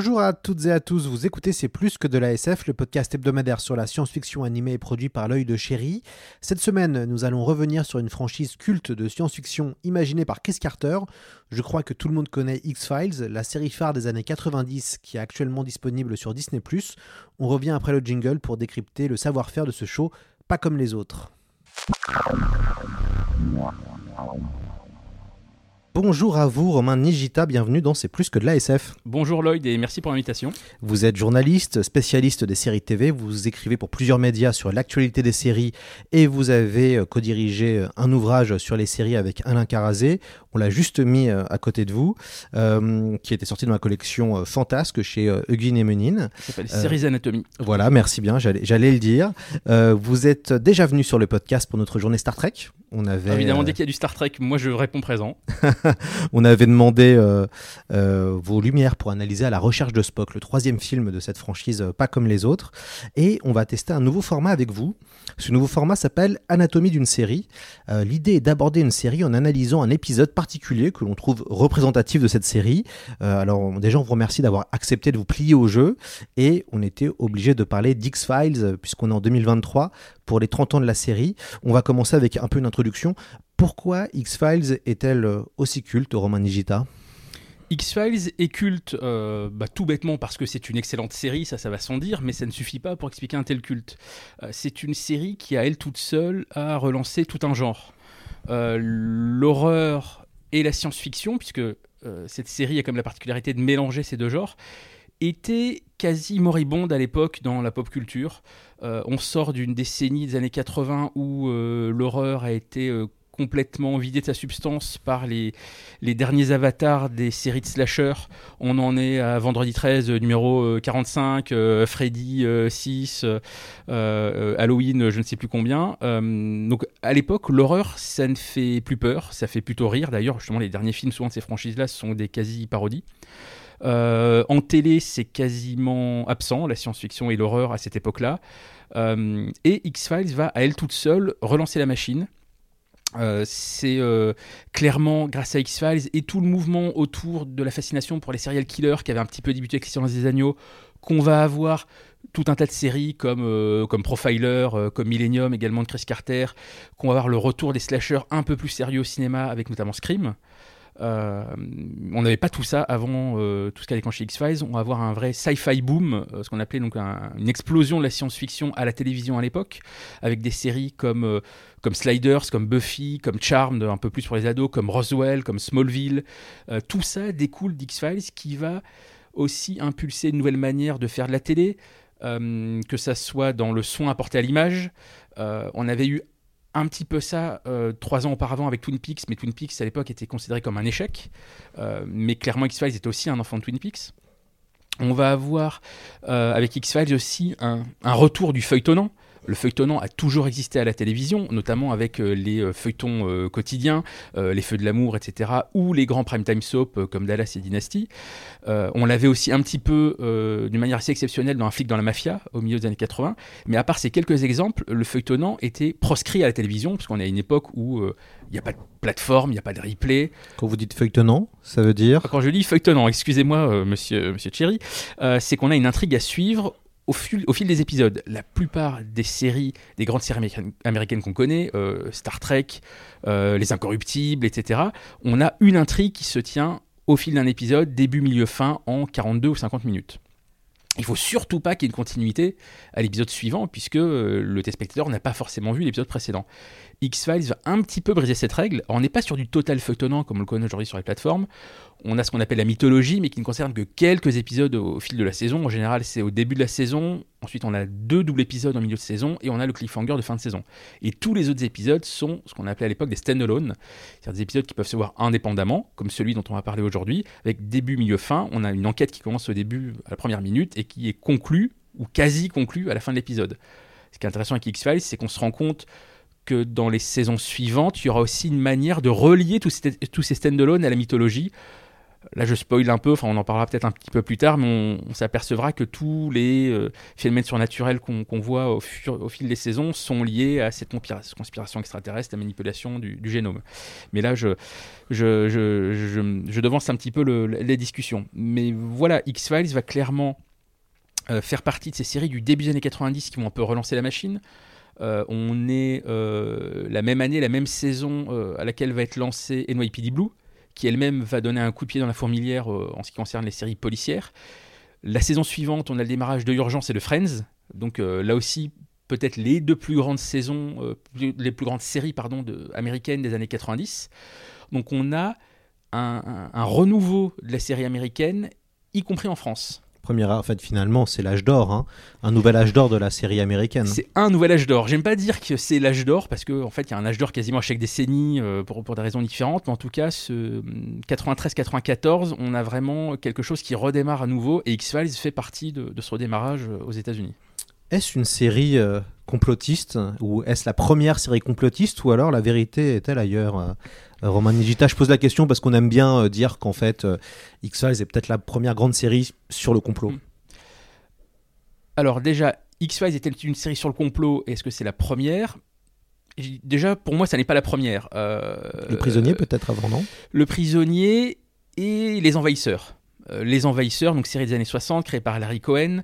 Bonjour à toutes et à tous, vous écoutez C'est plus que de la SF, le podcast hebdomadaire sur la science-fiction animée et produit par l'œil de chéri. Cette semaine, nous allons revenir sur une franchise culte de science-fiction imaginée par Chris Carter. Je crois que tout le monde connaît X-Files, la série phare des années 90 qui est actuellement disponible sur Disney ⁇ On revient après le jingle pour décrypter le savoir-faire de ce show, pas comme les autres. Bonjour à vous, Romain Nigita, bienvenue dans C'est plus que de l'ASF. Bonjour Lloyd et merci pour l'invitation. Vous êtes journaliste, spécialiste des séries TV, vous écrivez pour plusieurs médias sur l'actualité des séries et vous avez euh, co-dirigé euh, un ouvrage sur les séries avec Alain Carazé. On l'a juste mis euh, à côté de vous, euh, qui était sorti dans la collection euh, Fantasque chez Huguin et Menine. Ça s'appelle Séries Anatomy. Voilà, merci bien, j'allais le dire. Vous êtes déjà venu sur le podcast pour notre journée Star Trek. On avait, Évidemment, dès qu'il y a du Star Trek, moi je réponds présent. on avait demandé vos lumières pour analyser à la recherche de Spock, le troisième film de cette franchise pas comme les autres. Et on va tester un nouveau format avec vous. Ce nouveau format s'appelle Anatomie d'une série. Euh, L'idée est d'aborder une série en analysant un épisode particulier que l'on trouve représentatif de cette série. Euh, alors déjà, on vous remercie d'avoir accepté de vous plier au jeu. Et on était obligé de parler d'X-Files, euh, puisqu'on est en 2023, pour les 30 ans de la série. On va commencer avec un peu une introduction. Pourquoi X-Files est-elle euh, aussi culte, Romain Nigita? X-Files est culte bah, tout bêtement parce que c'est une excellente série, ça ça va sans dire, mais ça ne suffit pas pour expliquer un tel culte. C'est une série qui à elle toute seule a relancé tout un genre. L'horreur et la science-fiction, puisque euh, cette série a comme la particularité de mélanger ces deux genres, était quasi moribonde à l'époque dans la pop culture. Euh, on sort d'une décennie des années 80 où euh, l'horreur a été complètement vidée de sa substance par les, derniers avatars des séries de slasher. On en est à Vendredi 13, euh, numéro euh, 45, euh, Freddy euh, 6, euh, euh, Halloween, je ne sais plus combien. Donc à l'époque, l'horreur, ça ne fait plus peur, ça fait plutôt rire. D'ailleurs, justement, les derniers films souvent de ces franchises-là sont des quasi-parodies. En télé, c'est quasiment absent, la science-fiction et l'horreur à cette époque-là. Et X-Files va, à elle toute seule, relancer la machine. Euh, c'est euh, clairement grâce à X-Files et tout le mouvement autour de la fascination pour les serial killers qui avait un petit peu débuté avec Silence des Agneaux qu'on va avoir tout un tas de séries comme, euh, comme Profiler, comme Millennium également de Chris Carter, qu'on va avoir le retour des slashers un peu plus sérieux au cinéma avec notamment Scream. On n'avait pas tout ça avant tout ce qui a déclenché X-Files. On va avoir un vrai sci-fi boom, ce qu'on appelait donc un- une explosion de la science-fiction à la télévision à l'époque, avec des séries comme, comme Sliders, comme Buffy, comme Charmed, un peu plus pour les ados, comme Roswell, comme Smallville. Euh, tout ça découle d'X-Files qui va aussi impulser une nouvelle manière de faire de la télé, euh, que ça soit dans le son apporté à l'image. Euh, on avait eu un petit peu ça trois ans auparavant avec Twin Peaks, mais Twin Peaks à l'époque était considéré comme un échec. Mais clairement, X-Files était aussi un enfant de Twin Peaks. On va avoir avec X-Files aussi un retour du feuilletonnant. Le feuilletonnant a toujours existé à la télévision, notamment avec euh, les euh, feuilletons euh, quotidiens, les Feux de l'amour, etc., ou les grands primetime soap comme Dallas et Dynasty. On l'avait aussi un petit peu, d'une manière assez exceptionnelle, dans Un flic dans la mafia, au milieu des années 80. Mais à part ces quelques exemples, le feuilletonnant était proscrit à la télévision, parce qu'on est à une époque où il n'y a pas de plateforme, il n'y a pas de replay. Quand vous dites feuilletonnant, ça veut dire Quand je dis feuilletonnant, excusez-moi, euh, monsieur, monsieur Thierry, euh, c'est qu'on a une intrigue à suivre au fil, des épisodes. La plupart des séries, des grandes séries américaines, qu'on connaît, euh, Star Trek, euh, Les Incorruptibles, etc., on a une intrigue qui se tient au fil d'un épisode, début, milieu, fin, en 42 ou 50 minutes. Il faut surtout pas qu'il y ait une continuité à l'épisode suivant, puisque euh, le téléspectateur n'a pas forcément vu l'épisode précédent. X-Files va un petit peu briser cette règle. On n'est pas sur du total feuilletonnant comme on le connaît aujourd'hui sur les plateformes. On a ce qu'on appelle la mythologie, mais qui ne concerne que quelques épisodes au, fil de la saison. En général, c'est au début de la saison. Ensuite, on a deux doubles épisodes en milieu de saison et on a le cliffhanger de fin de saison. Et tous les autres épisodes sont ce qu'on appelait à l'époque des stand-alone, c'est-à-dire des épisodes qui peuvent se voir indépendamment, comme celui dont on va parler aujourd'hui, avec début, milieu, fin. On a une enquête qui commence au début, à la première minute, et qui est conclue, ou quasi conclue, à la fin de l'épisode. Ce qui est intéressant avec X-Files, c'est qu'on se rend compte que dans les saisons suivantes, il y aura aussi une manière de relier tous ces, tous ces stand-alone à la mythologie. Là, je spoil un peu, enfin, on en parlera peut-être un petit peu plus tard, mais on, s'apercevra que tous les euh, phénomènes surnaturels qu'on voit au, fur- fil des saisons sont liés à cette conspira- conspiration extraterrestre, la manipulation du, génome. Mais là, je, devance un petit peu le- les discussions. Mais voilà, X-Files va clairement euh, faire partie de ces séries du début des années 90 qui vont un peu relancer la machine. Euh, on est la même année, la même saison à laquelle va être lancée NYPD Blue, qui elle-même va donner un coup de pied dans la fourmilière euh, en ce qui concerne les séries policières. La saison suivante, on a le démarrage de Urgence et de Friends. Donc euh, là aussi, peut-être les deux plus grandes saisons, euh, les plus grandes séries pardon, américaines des années 90. Donc on a un renouveau de la série américaine, y compris en France. Première, en fait, finalement, c'est l'âge d'or, hein. un nouvel âge d'or de la série américaine. C'est un nouvel âge d'or. J'aime pas dire que c'est l'âge d'or parce qu'en en fait, il y a un âge d'or quasiment à chaque décennie euh, pour, des raisons différentes. Mais en tout cas, ce 93-94, on a vraiment quelque chose qui redémarre à nouveau et X-Files fait partie de, de ce redémarrage euh, aux États-Unis. Est-ce une série euh, complotiste ou est-ce la première série complotiste ou alors la vérité est-elle ailleurs euh, euh, Roman Nigita, je pose la question parce qu'on aime bien euh, dire qu'en fait X-Files est peut-être la première grande série sur le complot. Mm. Alors, déjà, X-Files était une série sur le complot? Est-ce que c'est la première? Déjà, pour moi, ça n'est pas la première. Le prisonnier peut-être avant, non? Le prisonnier et les envahisseurs. Les envahisseurs, donc série des années 60, créée par Larry Cohen,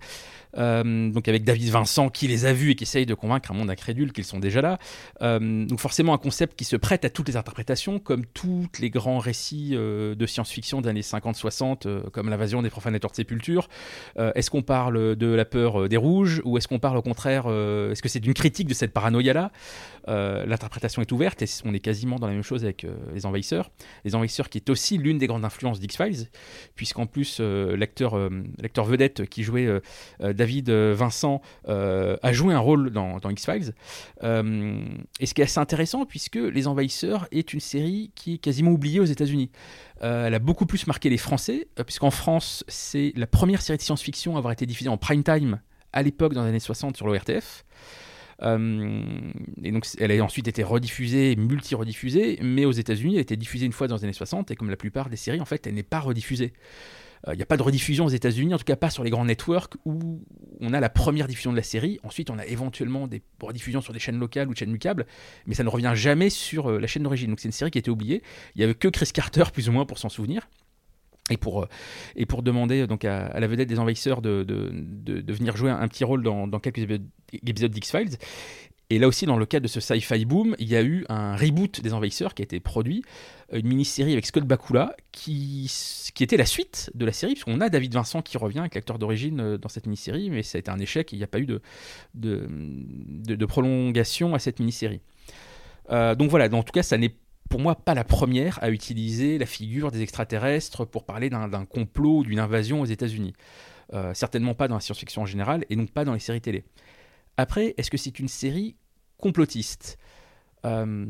euh, donc avec David Vincent qui les a vus et qui essaye de convaincre un monde incrédule qu'ils sont déjà là. Euh, donc forcément un concept qui se prête à toutes les interprétations, comme tous les grands récits euh, de science-fiction des années 50-60, euh, comme l'invasion des profanateurs de sépulture. Euh, est-ce qu'on parle de la peur des rouges ou est-ce qu'on parle au contraire, est-ce que c'est d'une critique de cette paranoïa-là? L'interprétation est ouverte et on est quasiment dans la même chose avec les envahisseurs. Les envahisseurs qui est aussi l'une des grandes influences d'X-Files, puisqu'en plus l'acteur l'acteur vedette qui jouait euh, David euh, Vincent euh, a joué un rôle dans, X-Files. Euh, et ce qui est assez intéressant, puisque Les Envahisseurs est une série qui est quasiment oubliée aux États-Unis. Elle a beaucoup plus marqué les Français, puisqu'en France, c'est la première série de science-fiction à avoir été diffusée en prime time à l'époque dans les années 60 sur l'ORTF. Et donc, elle a ensuite été rediffusée, multi-rediffusée, mais aux États-Unis, elle a été diffusée une fois dans les années 60, et comme la plupart des séries, en fait, elle n'est pas rediffusée. Il n'y a pas de rediffusion aux États-Unis, en tout cas pas sur les grands networks où on a la première diffusion de la série. Ensuite, on a éventuellement des rediffusions sur des chaînes locales ou chaînes du mais ça ne revient jamais sur euh, la chaîne d'origine. Donc c'est une série qui a été oubliée. Il n'y avait que Chris Carter, plus ou moins, pour s'en souvenir. Et pour, euh, et pour demander donc à, la vedette des envahisseurs de, de, de- venir jouer un, petit rôle dans, dans quelques épisodes d'X-Files. Et là aussi, dans le cadre de ce sci-fi boom, il y a eu un reboot des Envahisseurs qui a été produit, une mini-série avec Scott Bakula, qui, qui était la suite de la série, puisqu'on a David Vincent qui revient avec l'acteur d'origine euh, dans cette mini-série, mais ça a été un échec, il n'y a pas eu de, de, prolongation à cette mini-série. Euh, donc voilà, en tout cas, ça n'est pour moi pas la première à utiliser la figure des extraterrestres pour parler d'un complot ou d'une invasion aux États-Unis. Euh, certainement pas dans la science-fiction en général, et donc pas dans les séries télé. Après, est-ce que c'est une série complotiste? Euh,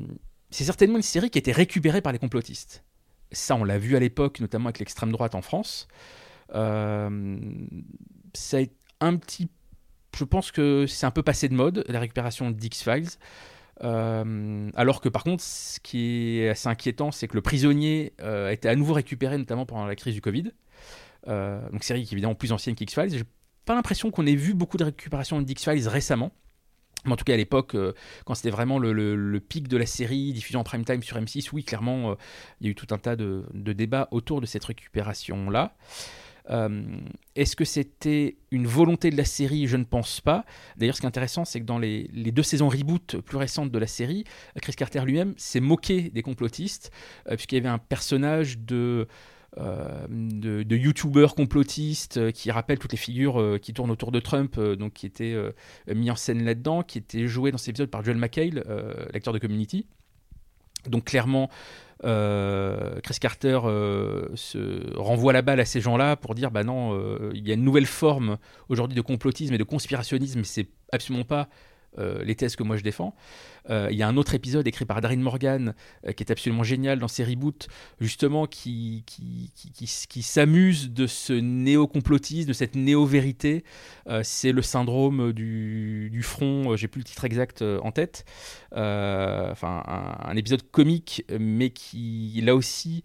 C'est certainement une série qui a été récupérée par les complotistes. Ça, on l'a vu à l'époque, notamment avec l'extrême droite en France. Euh, ça est un petit. Je pense que c'est un peu passé de mode, la récupération d'X-Files. Euh, alors que par contre, ce qui est assez inquiétant, c'est que le prisonnier euh, a été à nouveau récupéré, notamment pendant la crise du Covid. Donc série qui est évidemment plus ancienne qu'X-Files. J'ai pas l'impression qu'on ait vu beaucoup de récupération d'X-Files récemment. Mais en tout cas, à l'époque, euh, quand c'était vraiment le, pic de la série, diffusion en prime time sur M6, oui, clairement, euh, il y a eu tout un tas de, débats autour de cette récupération-là. Euh, Est-ce que c'était une volonté de la série? Je ne pense pas. D'ailleurs, ce qui est intéressant, c'est que dans les, deux saisons reboot plus récentes de la série, Chris Carter lui-même s'est moqué des complotistes, puisqu'il y avait un personnage de de, de youtubeurs complotistes euh, qui rappellent toutes les figures euh, qui tournent autour de Trump, euh, donc qui étaient euh, mis en scène là-dedans, qui étaient joués dans cet épisode par Joel McHale, euh, l'acteur de Community. Donc clairement, euh, Chris Carter euh, se renvoie la balle à ces gens-là pour dire bah non, euh, il y a une nouvelle forme aujourd'hui de complotisme et de conspirationnisme, c'est absolument pas euh, les thèses que moi je défends. Euh, il y a un autre épisode écrit par Darren Morgan euh, qui est absolument génial dans ses reboots, justement qui, qui, qui, qui- s'amuse de ce néo-complotisme, de cette néo-vérité. C'est le syndrome du, du front, j'ai plus le titre exact en tête. Enfin, un, un épisode comique, mais qui là aussi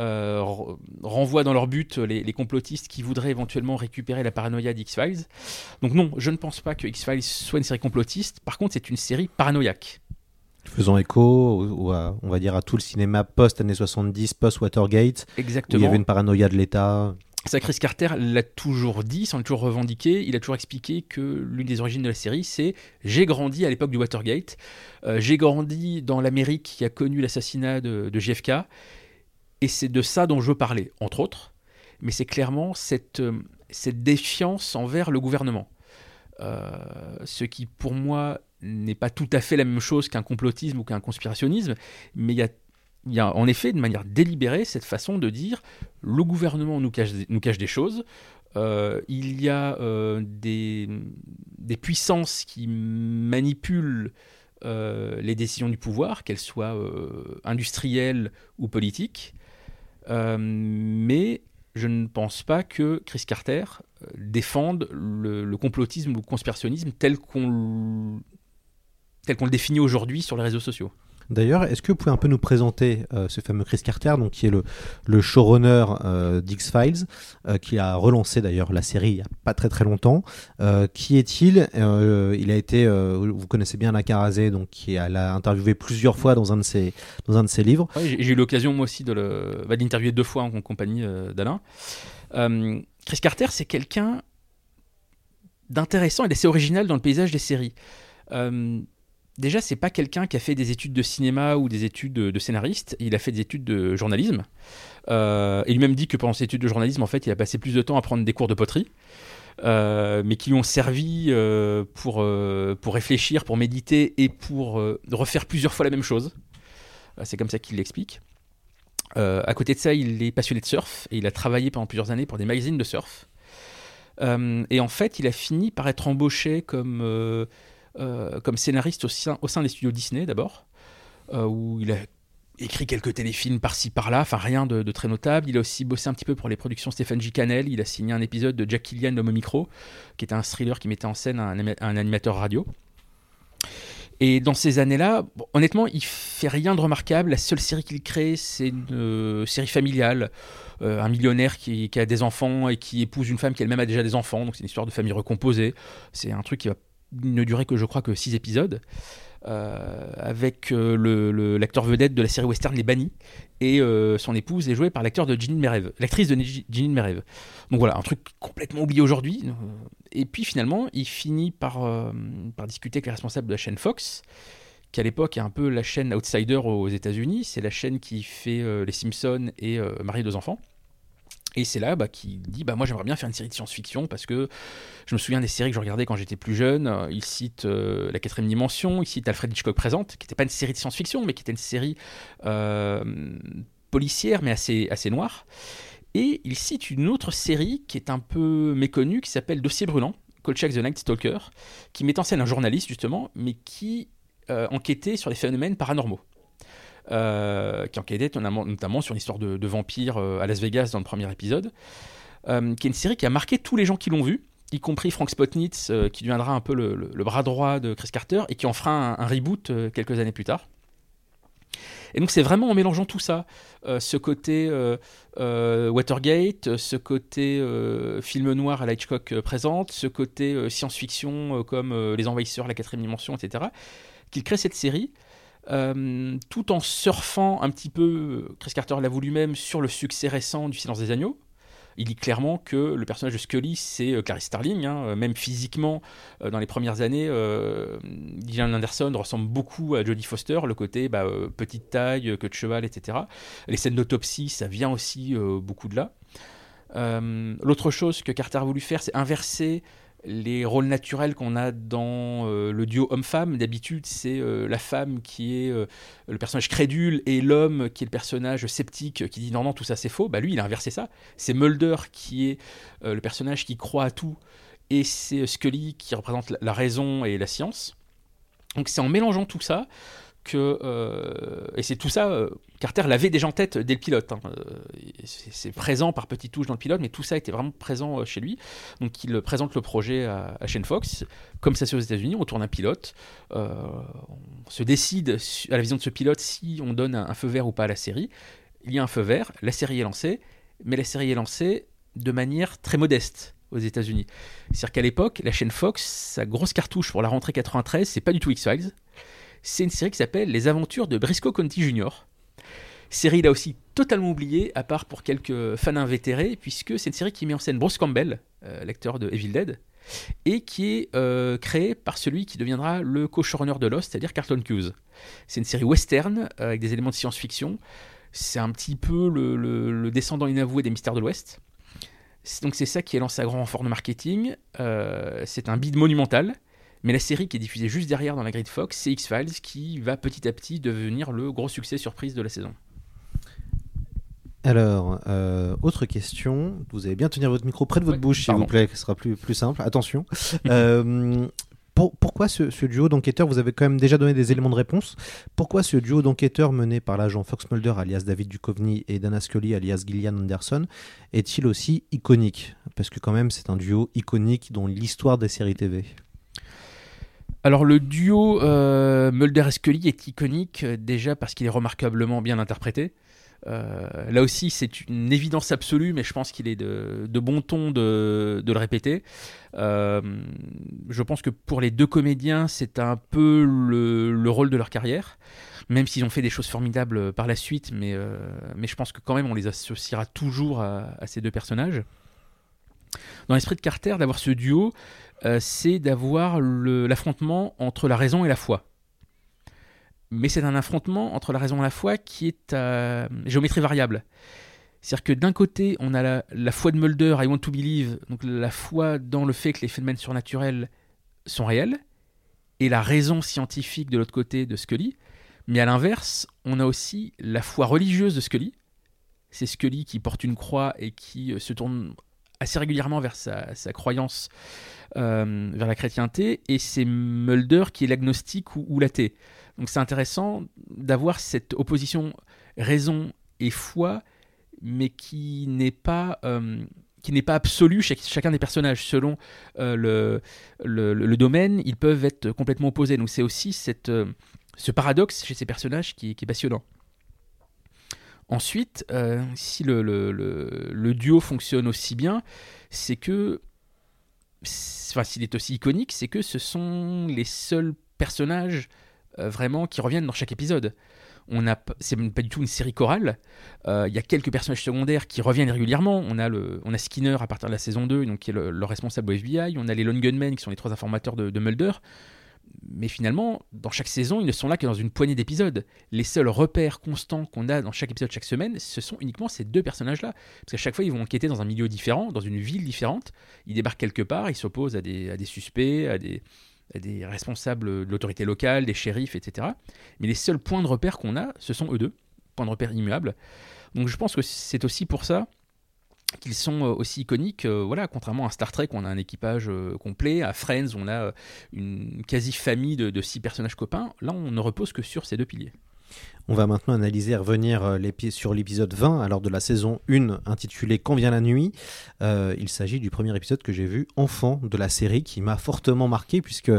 euh, re- renvoie dans leur but les, les complotistes qui voudraient éventuellement récupérer la paranoïa d'X-Files. Donc non, je ne pense pas que X-Files soit une série complotiste. Par contre, c'est une série paranoïaque. Faisant écho, à- on va dire, à tout le cinéma post-années 70, post-Watergate, où il y Exactement. avait une paranoïa de l'État. Ça, Chris Carter l'a toujours dit, s'en est toujours revendiqué. Il a toujours expliqué que l'une des origines de la série, c'est j'ai grandi à l'époque du Watergate. Euh, j'ai grandi dans l'Amérique qui a connu l'assassinat de, de JFK. Et c'est de ça dont je veux parler, entre autres. Mais c'est clairement cette, euh, cette défiance envers le gouvernement. Euh, ce qui, pour moi, n'est pas tout à fait la même chose qu'un complotisme ou qu'un conspirationnisme. Mais il y a, en effet, de manière délibérée, cette façon de dire le gouvernement nous cache, des choses. Euh, il y a des, des puissances qui manipulent les décisions du pouvoir, qu'elles soient industrielles ou politiques. Euh, mais je ne pense pas que Chris Carter euh, défende le, complotisme ou le conspirationnisme tel qu'on le définit aujourd'hui sur les réseaux sociaux. D'ailleurs, est-ce que vous pouvez un peu nous présenter euh, ce fameux Chris Carter, donc qui est le, showrunner euh, d'X-Files, euh, qui a relancé d'ailleurs la série il n'y a pas très très longtemps. Qui est-il? Il a été, vous connaissez bien Alain Carazé, donc qui a l'a interviewé plusieurs fois dans un de ses, dans un de ses livres. J'ai eu l'occasion moi aussi de bah, de l'interviewer deux fois en compagnie d'Alain. Chris Carter, c'est quelqu'un d'intéressant et d'assez original dans le paysage des séries. Déjà, c'est pas quelqu'un qui a fait des études de cinéma ou des études de, scénariste. Il a fait des études de journalisme. Euh, et lui-même dit que pendant ses études de journalisme, en fait, il a passé plus de temps à prendre des cours de poterie. euh, mais qui lui ont servi euh, pour, euh, pour réfléchir, pour méditer et pour refaire plusieurs fois la même chose. C'est comme ça qu'il l'explique. À côté de ça, il est passionné de surf et il a travaillé pendant plusieurs années pour des magazines de surf. Et en fait, il a fini par être embauché comme, comme scénariste au sein, des studios Disney d'abord, euh, où il a écrit quelques téléfilms par-ci par-là, enfin rien de, très notable. Il a aussi bossé un petit peu pour les productions Stéphane J. Cannell. Il a signé un épisode de Jack Killian l'homme au micro, qui était un thriller qui mettait en scène un, anima- un animateur radio. Et dans ces années-là, honnêtement, il fait rien de remarquable. La seule série qu'il crée, c'est une euh, série familiale. Euh, un millionnaire qui a des enfants et qui épouse une femme qui elle-même a déjà des enfants. Donc c'est une histoire de famille recomposée. C'est un truc qui va ne durer que je crois que six épisodes. Euh, avec euh, le- l'acteur vedette de la série western Les Bannis et euh, son épouse est jouée par l'acteur de Ginny Merev, l'actrice de Ginny Merev. Donc voilà, un truc complètement oublié aujourd'hui. Et puis finalement, il finit par, par discuter avec les responsables de la chaîne Fox, qui à l'époque est un peu la chaîne outsider aux États-Unis. C'est la chaîne qui fait Les Simpsons et Marie et deux enfants. Et c'est là bah, qu'il dit bah, Moi, j'aimerais bien faire une série de science-fiction parce que je me souviens des séries que je regardais quand j'étais plus jeune. Il cite euh, La quatrième dimension, il cite Alfred Hitchcock Présente, qui n'était pas une série de science-fiction, mais qui était une série euh, policière, mais assez, assez noire. Et il cite une autre série qui est un peu méconnue, qui s'appelle Dossier brûlant, Kolchak the Night Stalker, qui met en scène un journaliste, justement, mais qui euh, enquêtait sur les phénomènes paranormaux. Euh, qui enquêtait notamment, sur l'histoire de, de vampires euh, à Las Vegas dans le premier épisode, euh, qui est une série qui a marqué tous les gens qui l'ont vue, y compris Frank Spotnitz, euh, qui deviendra un peu le, bras droit de Chris Carter, et qui en fera un, reboot quelques années plus tard. Et donc c'est vraiment en mélangeant tout ça, ce côté Watergate, ce côté film noir à la Hitchcock présente, ce côté science-fiction comme Les Envahisseurs, La Quatrième Dimension, etc., qu'il crée cette série, euh, tout en surfant un petit peu, euh, Chris Carter l'avoue lui-même, sur le succès récent du Silence des Agneaux, il dit clairement que le personnage de Scully, c'est euh, Clarice Starling. hein. Même physiquement, dans les premières années, Gillian Anderson ressemble beaucoup à Jodie Foster, le côté bah, petite taille, queue de cheval, etc. Les scènes d'autopsie, ça vient aussi beaucoup de là. L'autre chose que Carter a voulu faire, c'est inverser les rôles naturels qu'on a dans euh, le duo homme-femme. D'habitude, c'est euh, la femme qui est euh, le personnage crédule et l'homme qui est le personnage sceptique qui dit non, non, tout ça c'est faux. Bah, lui, il a inversé ça. C'est Mulder qui est le personnage qui croit à tout et c'est Scully qui représente la, la raison et la science. Donc c'est en mélangeant tout ça euh, et c'est tout ça euh, Carter l'avait déjà en tête dès le pilote hein. Euh, c'est présent par petites touches dans le pilote mais tout ça était vraiment présent chez lui donc il présente le projet à, à Shane Fox comme ça c'est aux États-Unis on tourne un pilote on se décide à la vision de ce pilote si on donne un, un feu vert ou pas à la série il y a un feu vert la série est lancée mais la série est lancée de manière très modeste aux États-Unis. C'est-à-dire qu'à l'époque, la chaîne Fox, sa grosse cartouche pour la rentrée 93, c'est pas du tout X-Files. C'est une série qui s'appelle Les Aventures de Briscoe County Jr. Série là aussi totalement oubliée, à part pour quelques fans invétérés, puisque c'est une série qui met en scène Bruce Campbell, euh, l'acteur de Evil Dead, et qui est euh, créée par celui qui deviendra le co-showrunner de Lost, c'est-à-dire Carlton Cuse. C'est une série western euh, avec des éléments de science-fiction. C'est un petit peu le, descendant inavoué des Mystères de l'Ouest. Donc c'est ça qui est lancé à grand renfort de marketing. Euh, c'est un bid monumental. Mais la série qui est diffusée juste derrière dans la grille de Fox, c'est X-Files qui va petit à petit devenir le gros succès surprise de la saison. Alors, euh, autre question. Vous allez bien tenir votre micro près de votre Ouais, bouche, s'il vous plaît, ce sera plus, plus simple. Attention. Euh, pour- pourquoi ce, ce duo d'enquêteurs Vous avez quand même déjà donné des éléments de réponse. Pourquoi ce duo d'enquêteurs mené par l'agent Fox Mulder, alias David Duchovny, et Dana Scully, alias Gillian Anderson, est-il aussi iconique? Parce que quand même, c'est un duo iconique dans l'histoire des séries TV. Alors le duo euh, Mulder et Scully est iconique euh, déjà parce qu'il est remarquablement bien interprété. Euh, là aussi c'est une évidence absolue mais je pense qu'il est de, bon ton de, le répéter. Je pense que pour les deux comédiens c'est un peu le, le rôle de leur carrière même s'ils ont fait des choses formidables par la suite mais, je pense que quand même on les associera toujours à ces deux personnages. Dans l'esprit de Carter d'avoir ce duo euh, c'est d'avoir l'affrontement entre la raison et la foi. Mais c'est un affrontement entre la raison et la foi qui est à géométrie variable. C'est-à-dire que d'un côté, on a la, la foi de Mulder, I want to believe, donc la foi dans le fait que les phénomènes surnaturels sont réels, et la raison scientifique de l'autre côté de Scully. Mais à l'inverse, on a aussi la foi religieuse de Scully. C'est Scully qui porte une croix et qui euh, se tourne assez régulièrement vers sa, croyance euh, vers la chrétienté, et c'est Mulder qui est l'agnostique ou, l'athée. Donc c'est intéressant d'avoir cette opposition raison et foi, mais qui n'est pas euh, qui n'est pas absolue chez chacun des personnages. Selon euh, le, le, domaine, ils peuvent être complètement opposés. Donc c'est aussi cette, euh, ce paradoxe chez ces personnages qui est passionnant. Ensuite, euh, si le, duo fonctionne aussi bien, c'est que, enfin, s'il est aussi iconique, c'est que ce sont les seuls personnages euh, vraiment qui reviennent dans chaque épisode. On a, c'est pas du tout une série chorale. Euh, Il y a quelques personnages secondaires qui reviennent régulièrement. On a, le, on a Skinner à partir de la saison 2, donc qui est le, le responsable au FBI. On a les Lone Gunmen qui sont les trois informateurs de Mulder. Mais finalement, dans chaque saison, ils ne sont là que dans une poignée d'épisodes. Les seuls repères constants qu'on a dans chaque épisode chaque semaine, ce sont uniquement ces deux personnages-là. Parce qu'à chaque fois, ils vont enquêter dans un milieu différent, dans une ville différente. Ils débarquent quelque part, ils s'opposent à des, suspects, à des, à des responsables de l'autorité locale, des shérifs, etc. Mais les seuls points de repère qu'on a, ce sont eux deux, points de repère immuables. Donc je pense que c'est aussi pour ça qu'ils sont euh, aussi iconiques. Euh, voilà, contrairement à Star Trek, on a un équipage euh, complet. À Friends, on a une quasi-famille de six personnages copains. Là, on ne repose que sur ces deux piliers. On va maintenant analyser et revenir euh, sur l'épisode 20, alors de la saison 1, intitulé Quand vient la nuit. Euh, il s'agit du premier épisode que j'ai vu enfant de la série, qui m'a fortement marqué, puisque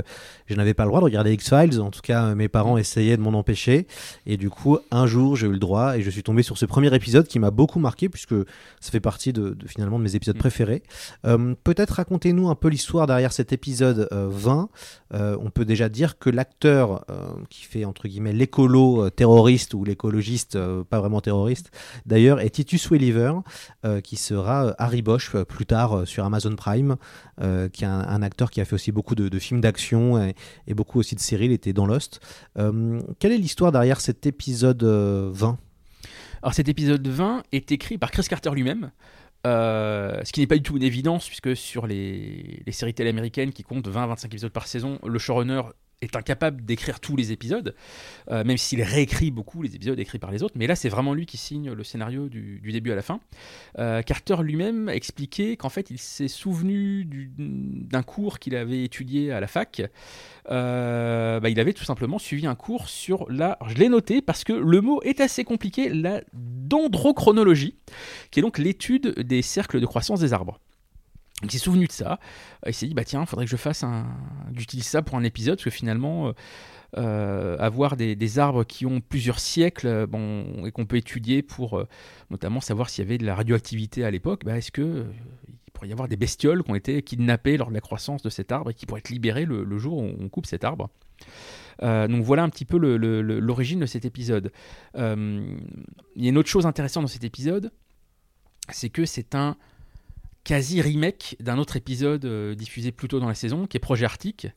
je n'avais pas le droit de regarder X-Files. En tout cas, euh, mes parents essayaient de m'en empêcher. Et du coup, un jour, j'ai eu le droit, et je suis tombé sur ce premier épisode qui m'a beaucoup marqué, puisque ça fait partie de, de- finalement de mes épisodes Mm. préférés. Euh, Peut-être racontez-nous un peu l'histoire derrière cet épisode euh, 20. Euh, on peut déjà dire que l'acteur qui fait entre guillemets l'écolo terroriste ou l'écologiste euh, pas vraiment terroriste d'ailleurs est Titus Welliver euh, qui sera euh, Harry Bosch plus tard sur Amazon Prime qui est un, acteur qui a fait aussi beaucoup de, films d'action et, et beaucoup aussi de séries il était dans Lost quelle est l'histoire derrière cet épisode euh, 20 Alors cet épisode 20 est écrit par Chris Carter lui-même. ce qui n'est pas du tout une évidence, puisque sur les, les séries télé américaines qui comptent 20-25 épisodes par saison, le showrunner est incapable d'écrire tous les épisodes, euh, même s'il réécrit beaucoup les épisodes écrits par les autres. Mais là, c'est vraiment lui qui signe le scénario du, début à la fin. Euh, Carter lui-même a expliqué qu'en fait, il s'est souvenu du- d'un cours qu'il avait étudié à la fac. Euh, bah, il avait tout simplement suivi un cours sur la. je l'ai noté parce que le mot est assez compliqué, la dendrochronologie, qui est donc l'étude des cercles de croissance des arbres. Il s'est souvenu de ça. Il s'est dit, bah tiens, faudrait que je fasse un. j'utilise ça pour un épisode, parce que finalement. euh, euh, avoir des, arbres qui ont plusieurs siècles euh, et qu'on peut étudier pour notamment savoir s'il y avait de la radioactivité à l'époque, bah, est-ce que euh, il pourrait y avoir des bestioles qui ont été kidnappées lors de la croissance de cet arbre et qui pourraient être libérées le, jour où on coupe cet arbre? Donc voilà un petit peu l'origine de cet épisode. Il y a une autre chose intéressante dans cet épisode, c'est que c'est un quasi remake d'un autre épisode euh, diffusé plus tôt dans la saison, qui est Projet Arctique,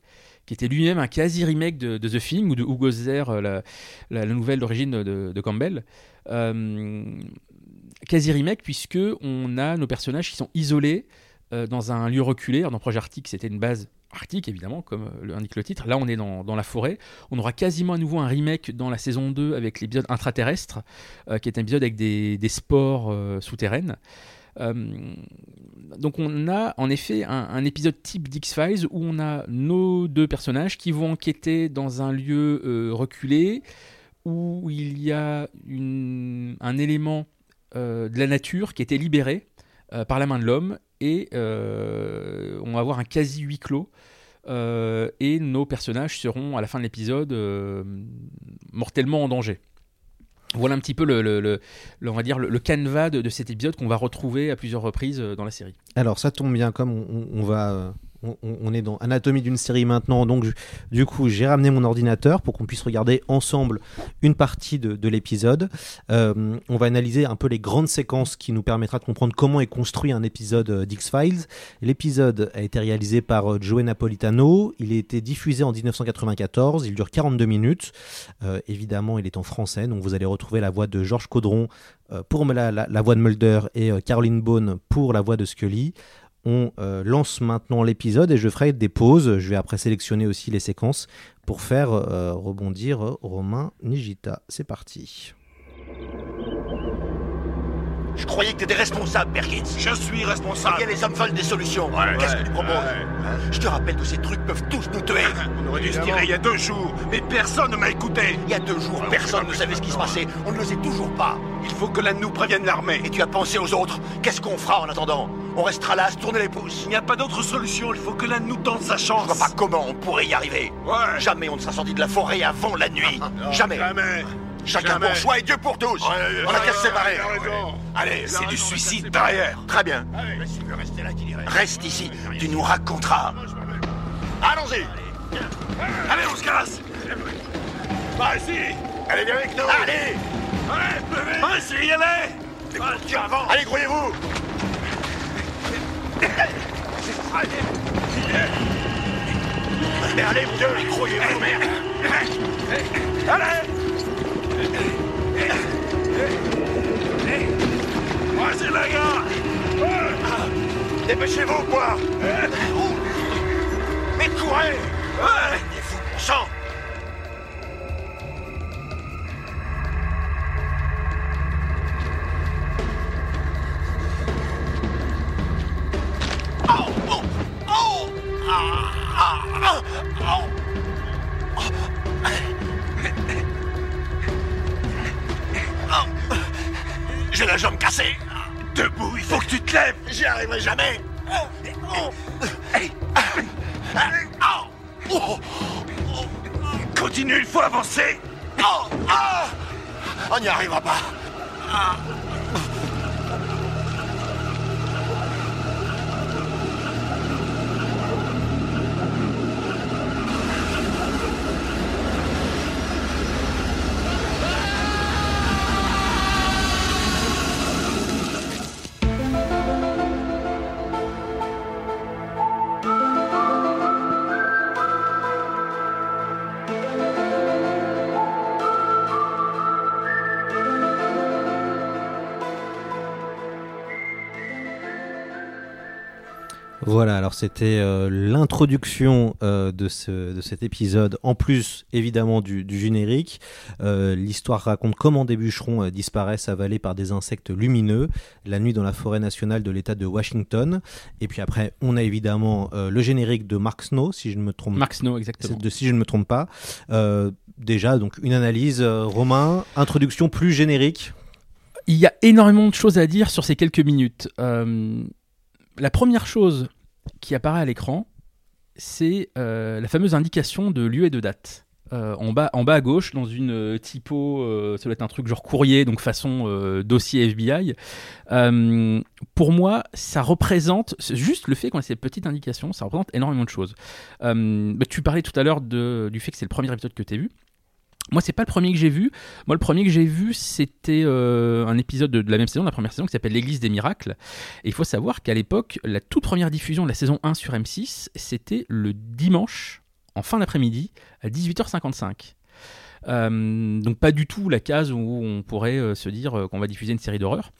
qui était lui-même un quasi remake de, The Thing ou de Hugo Zer, euh, la, nouvelle d'origine de, Campbell. Euh, quasi remake puisque on a nos personnages qui sont isolés dans un lieu reculé. Dans Projet Arctique, c'était une base arctique évidemment, comme euh, le titre. Là, on est dans, la forêt. On aura quasiment à nouveau un remake dans la saison 2 avec l'épisode intraterrestre, qui est un épisode avec des, des spores souterraines. Euh, donc on a en effet un, épisode type d'X-Files où on a nos deux personnages qui vont enquêter dans un lieu euh, reculé où il y a un élément euh, de la nature qui été libéré par la main de l'homme et on va avoir un quasi huis clos. et nos personnages seront à la fin de l'épisode mortellement en danger. Voilà un petit peu le, canevas de, cet épisode qu'on va retrouver à plusieurs reprises euh, dans la série. Alors ça tombe bien, comme on va, euh, on, est dans Anatomie d'une série maintenant, donc du coup j'ai ramené mon ordinateur pour qu'on puisse regarder ensemble une partie de, de l'épisode. Euh, on va analyser un peu les grandes séquences qui nous permettra de comprendre comment est construit un épisode euh, d'X-Files. L'épisode a été réalisé par euh, Joey Napolitano, il a été diffusé en 1994, il dure 42 minutes. Évidemment il est en français, donc vous allez retrouver la voix de Georges Caudron pour la, la- voix de Mulder et Caroline Bone pour la voix de Scully. On euh, lance maintenant l'épisode et je ferai des pauses. Je vais après sélectionner aussi les séquences pour faire euh, rebondir Romain Nigita. C'est parti. Je croyais que t'étais responsable, Perkins. Je suis responsable. A les hommes veulent des solutions. Ouais, Qu'est-ce ouais, que tu proposes ouais. Je te rappelle que ces trucs peuvent tous nous tuer. On aurait dû se tirer il y a deux jours, mais personne ne m'a écouté. Il y a deux jours, personne ne savait ce qui se passait. On ne le sait toujours pas. Il faut que l'un de nous prévienne l'armée. Et tu as pensé aux autres Qu'est-ce qu'on fera en attendant On restera là à se tourner les pouces. Il n'y a pas d'autre solution, il faut que l'un de nous tente sa chance. Je vois pas comment on pourrait y arriver. Jamais on ne sera sorti de la forêt avant la nuit. Jamais. Jamais. Chacun Jamais. pour soi et Dieu pour tous. Ouais, on a qu'à se séparer. Allez, C'est du suicide derrière. Très bien. Allez. Si tu veux rester là, qu'il irait. Reste ici. Tu nous raconteras. Allons-y. Allez, on se casse. Bah, ici. Allez, viens avec nous. Allez. Allez, bébé. Bah, ici, allez. Avant. Allez. Mais allez, vous deux, grouillez-vous, merde. Allez. Dépêchez-vous, quoi. Mais courez. Vous, bon sang. Oh Oh Oh. Ah Ah Ah Oh Oh. J'ai la jambe cassée Debout, il faut que tu te lèves. J'y arriverai jamais Continue, il faut avancer. On n'y arrivera pas Voilà, alors c'était euh, l'introduction euh, de, ce, de cet épisode, en plus évidemment du, du générique. Euh, L'histoire raconte comment des bûcherons disparaissent avalés par des insectes lumineux la nuit dans la forêt nationale de l'État de Washington. Et puis après, on a évidemment le générique de Mark Snow, si je ne me trompe, Mark Snow, exactement. de, si je ne me trompe pas. Déjà, donc une analyse, Romain, introduction plus générique. Il y a énormément de choses à dire sur ces quelques minutes. La première chose qui apparaît à l'écran, c'est euh, la fameuse indication de lieu et de date. Euh, en, bas, en bas à gauche, dans une euh, typo, ça doit être un truc genre courrier, donc façon dossier FBI. Pour moi, ça représente, juste le fait qu'on ait cette petite indication, ça représente énormément de choses. Bah, tu parlais tout à l'heure du fait que c'est le premier épisode que tu as vu. Moi, c'est pas le premier que j'ai vu. Moi, le premier que j'ai vu, c'était euh, un épisode de, de la même saison, la première saison, qui s'appelle L'Église des miracles. Et il faut savoir qu'à l'époque, la toute première diffusion de la saison 1 sur M6, c'était le dimanche, en fin d'après-midi, à 18h55. Euh, donc pas du tout la case où on pourrait euh, se dire euh, qu'on va diffuser une série d'horreur.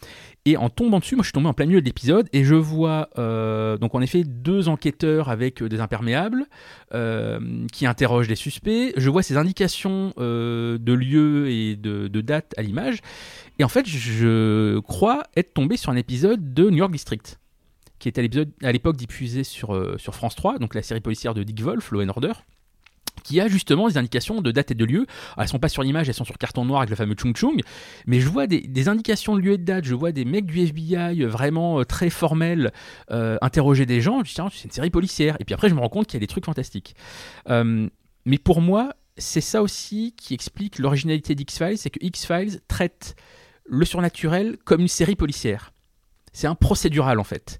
Et en tombant dessus, moi je suis tombé en plein milieu de l'épisode et je vois donc en effet deux enquêteurs avec des imperméables qui interrogent les suspects. Je vois ces indications de lieu et de, date à l'image. Et en fait, je crois être tombé sur un épisode de New York District qui était à l'époque diffusé sur, France 3, donc la série policière de Dick Wolf, Law and Order qui a justement des indications de date et de lieu. Alors, elles sont pas sur l'image, elles sont sur carton noir avec le fameux Chung Chung, mais je vois des, indications de lieu et de date, je vois des mecs du FBI euh, vraiment euh, très formels euh, interroger des gens, je dis tiens, c'est une série policière, et puis après je me rends compte qu'il y a des trucs fantastiques. Mais pour moi, c'est ça aussi qui explique l'originalité d'X-Files, c'est que X-Files traite le surnaturel comme une série policière. C'est un procédural en fait,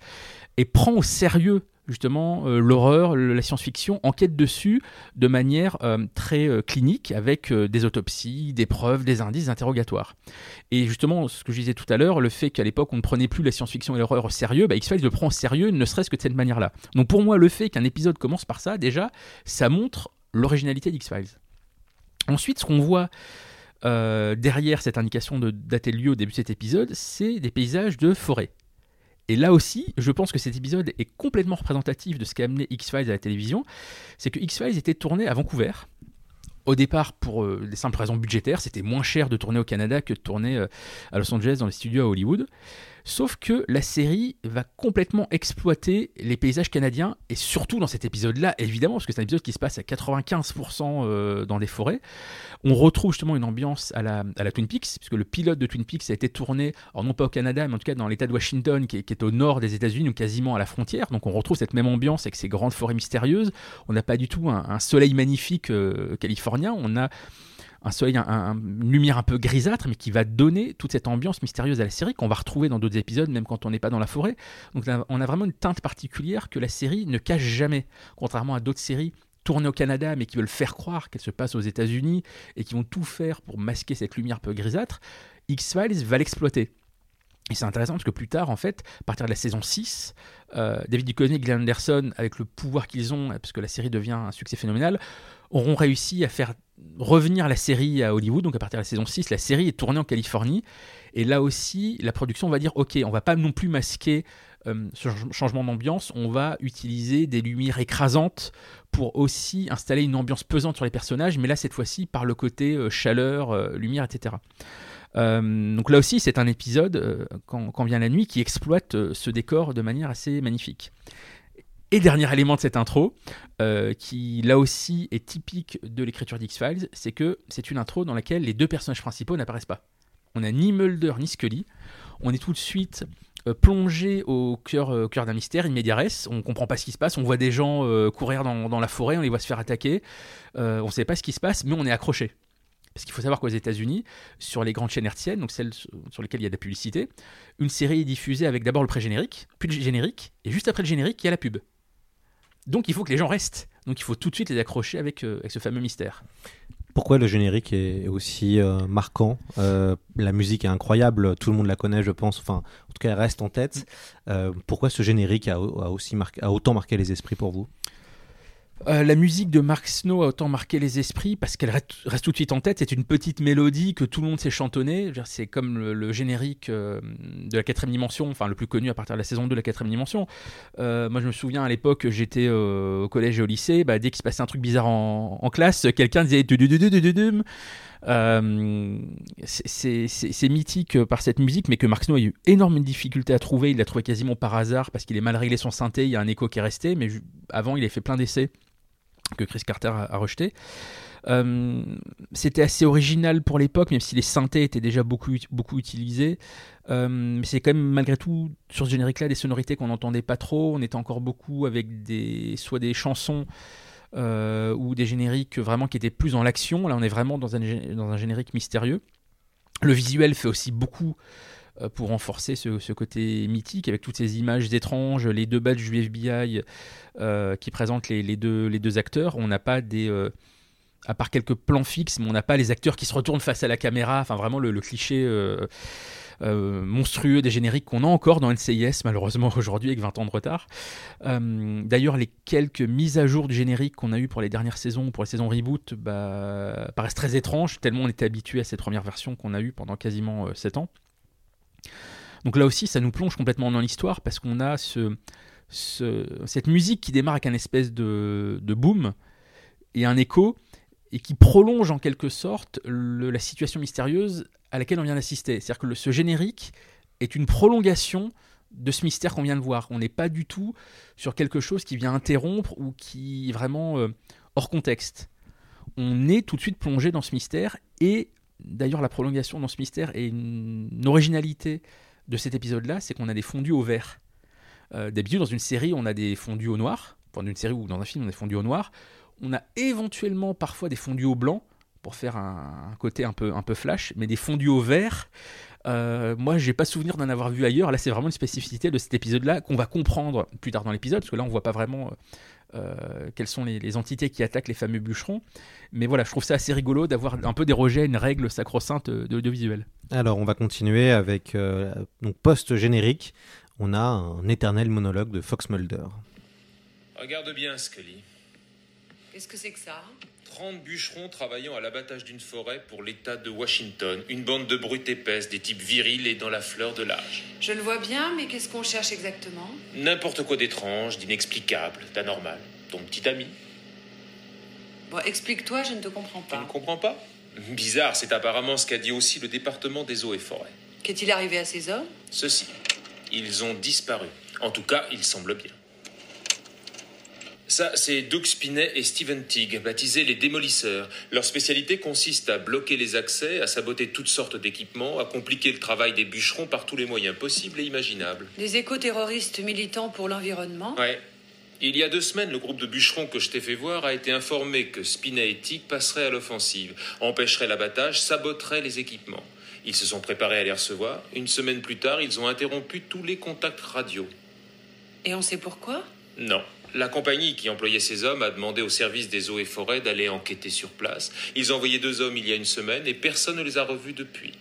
et prend au sérieux justement euh, l'horreur, la science-fiction, enquête dessus de manière euh, très euh, clinique avec des autopsies, des preuves, des indices, des interrogatoires. Et justement, ce que je disais tout à l'heure, le fait qu'à l'époque on ne prenait plus la science-fiction et l'horreur au sérieux, bah, X-Files le prend au sérieux, ne serait-ce que de cette manière-là. Donc pour moi, le fait qu'un épisode commence par ça, déjà, ça montre l'originalité d'X-Files. Ensuite, ce qu'on voit derrière cette indication de date et lieu au début de cet épisode, c'est des paysages de forêt. Et là aussi, je pense que cet épisode est complètement représentatif de ce qu'a amené X-Files à la télévision. C'est que X-Files était tourné à Vancouver. Au départ, pour euh, des simples raisons budgétaires, c'était moins cher de tourner au Canada que de tourner euh, à Los Angeles dans les studios à Hollywood. Sauf que la série va complètement exploiter les paysages canadiens, et surtout dans cet épisode-là, évidemment, parce que c'est un épisode qui se passe à 95% euh, dans des forêts. On retrouve justement une ambiance à la, à Twin Peaks, puisque le pilote de Twin Peaks a été tourné, alors non pas au Canada, mais en tout cas dans l'état de Washington, qui est, au nord des États-Unis, ou quasiment à la frontière. Donc on retrouve cette même ambiance avec ces grandes forêts mystérieuses. On n'a pas du tout un, un soleil magnifique euh, californien, on a un soleil, un- un- une lumière un peu grisâtre, mais qui va donner toute cette ambiance mystérieuse à la série qu'on va retrouver dans d'autres épisodes, même quand on n'est pas dans la forêt. Donc on a vraiment une teinte particulière que la série ne cache jamais, contrairement à d'autres séries tournées au Canada, mais qui veulent faire croire qu'elles se passent aux États-Unis et qui vont tout faire pour masquer cette lumière un peu grisâtre. X-Files va l'exploiter. Et c'est intéressant parce que plus tard, en fait, à partir de la saison 6, euh, David Duchovny et Glenn Anderson, avec le pouvoir qu'ils ont, parce que la série devient un succès phénoménal, auront réussi à faire revenir la série à Hollywood. Donc à partir de la saison 6, la série est tournée en Californie. Et là aussi, la production va dire, ok, on va pas non plus masquer euh, ce ch- changement d'ambiance, on va utiliser des lumières écrasantes pour aussi installer une ambiance pesante sur les personnages, mais là cette fois-ci par le côté euh, chaleur, euh, lumière, etc. Donc là aussi, c'est un épisode, quand, vient la nuit, qui exploite ce décor de manière assez magnifique. Et dernier élément de cette intro, euh, qui là aussi est typique de l'écriture d'X-Files, c'est que c'est une intro dans laquelle les deux personnages principaux n'apparaissent pas. On n'a ni Mulder ni Scully. On est tout de suite euh, plongé au cœur, euh, au cœur d'un mystère, in medias res. On comprend pas ce qui se passe. On voit des gens courir dans, dans la forêt, on les voit se faire attaquer. On sait pas ce qui se passe, mais on est accroché. Parce qu'il faut savoir qu'aux États-Unis, sur les grandes chaînes hertziennes, donc celles sur lesquelles il y a de la publicité, une série est diffusée avec d'abord le pré-générique, puis le générique, et juste après le générique, il y a la pub. Donc il faut que les gens restent. Donc il faut tout de suite les accrocher avec, euh, avec ce fameux mystère. Pourquoi le générique est aussi euh, marquant? Euh, La musique est incroyable, tout le monde la connaît, je pense. Enfin, en tout cas, elle reste en tête. Pourquoi ce générique a, a aussi marqué, a autant marqué les esprits pour vous? Euh, la musique de Mark Snow a autant marqué les esprits parce qu'elle reste, tout de suite en tête. C'est une petite mélodie que tout le monde veux dire, C'est comme le, générique euh, de la quatrième dimension, enfin le plus connu à partir de la saison 2 de la quatrième dimension. Euh, moi, je me souviens à l'époque, j'étais au collège et au lycée. Bah, dès qu'il se passait un truc bizarre en, classe, quelqu'un disait c'est- mythique par cette musique, mais que Mark Snow a eu énormément de difficultés à trouver. Il l'a trouvé quasiment par hasard parce qu'il est mal réglé son synthé. Il y a un écho qui est resté, mais avant, il a fait plein d'essais que Chris Carter a, rejeté. Euh, C'était assez original pour l'époque, même si les synthés étaient déjà beaucoup, beaucoup utilisés. Euh, mais c'est quand même malgré tout sur ce générique-là des sonorités qu'on n'entendait pas trop. On était encore beaucoup avec des soit des chansons euh, ou des génériques vraiment qui étaient plus dans l'action. Là, on est vraiment dans un, dans un générique mystérieux. Le visuel fait aussi beaucoup pour renforcer ce, côté mythique avec toutes ces images étranges, les deux badges du FBI euh, qui présentent les, deux, acteurs. On n'a pas des. euh, à part quelques plans fixes, mais on n'a pas les acteurs qui se retournent face à la caméra. Enfin, vraiment le, cliché euh, euh, monstrueux des génériques qu'on a encore dans NCIS, malheureusement aujourd'hui, avec 20 ans de retard. Euh, D'ailleurs, les quelques mises à jour du générique qu'on a eu pour les dernières saisons, pour les saisons reboot, bah, paraissent très étranges, tellement on était habitué à cette première version qu'on a eue pendant quasiment 7 ans. Donc là aussi, ça nous plonge complètement dans l'histoire parce qu'on a ce, ce- cette musique qui démarre avec un espèce de, boom et un écho et qui prolonge en quelque sorte la situation mystérieuse à laquelle on vient d'assister. C'est-à-dire que le- ce générique est une prolongation de ce mystère qu'on vient de voir. On n'est pas du tout sur quelque chose qui vient interrompre ou qui est vraiment euh, hors contexte. On est tout de suite plongé dans ce mystère et d'ailleurs la prolongation dans ce mystère est une, originalité de cet épisode-là, c'est qu'on a des fondus au vert. Euh, D'habitude, dans une série, on a des fondus au noir. Enfin, dans une série ou dans un film, on a des fondus au noir. On a éventuellement parfois des fondus au blanc pour faire un, côté un peu, flash, mais des fondus au vert. euh, moi, j'ai pas souvenir d'en avoir vu ailleurs. Là, c'est vraiment une spécificité de cet épisode-là qu'on va comprendre plus tard dans l'épisode, parce que là, on voit pas vraiment euh, quelles sont les, les entités qui attaquent les fameux bûcherons. Mais voilà, je trouve ça assez rigolo d'avoir un peu dérogé à une règle sacro-sainte de l'audiovisuel. Alors, on va continuer avec euh, donc post-générique. On a un éternel monologue de Fox Mulder. Regarde bien, Scully. Qu'est-ce que c'est que ça? 30 bûcherons travaillant à l'abattage d'une forêt pour l'État de Washington. Une bande de brutes épaisses, des types virils et dans la fleur de l'âge. Je le vois bien, mais qu'est-ce qu'on cherche exactement? N'importe quoi d'étrange, d'inexplicable, d'anormal. Ton petit ami. Bon, explique-toi, je ne te comprends Tu ne pas. comprends pas? Bizarre, c'est apparemment ce qu'a dit aussi le département des eaux et forêts. Qu'est-il arrivé à ces hommes? Ceci. Ils ont disparu. En tout cas, il semble bien. Ça, c'est Doug Spinet et Steven Teague, baptisés les démolisseurs. Leur spécialité consiste à bloquer les accès, à saboter toutes sortes d'équipements, à compliquer le travail des bûcherons par tous les moyens possibles et imaginables. Des éco-terroristes militants pour l'environnement Ouais. Il y a deux semaines, le groupe de bûcherons que je t'ai fait voir a été informé que Spinet et Teague passeraient à l'offensive, empêcheraient l'abattage, saboteraient les équipements. Ils se sont préparés à les recevoir. Une semaine plus tard, ils ont interrompu tous les contacts radio. Et on sait pourquoi? Non. La compagnie qui employait ces hommes a demandé au service des eaux et forêts d'aller enquêter sur place. Ils ont envoyé deux hommes il y a une semaine et personne ne les a revus depuis.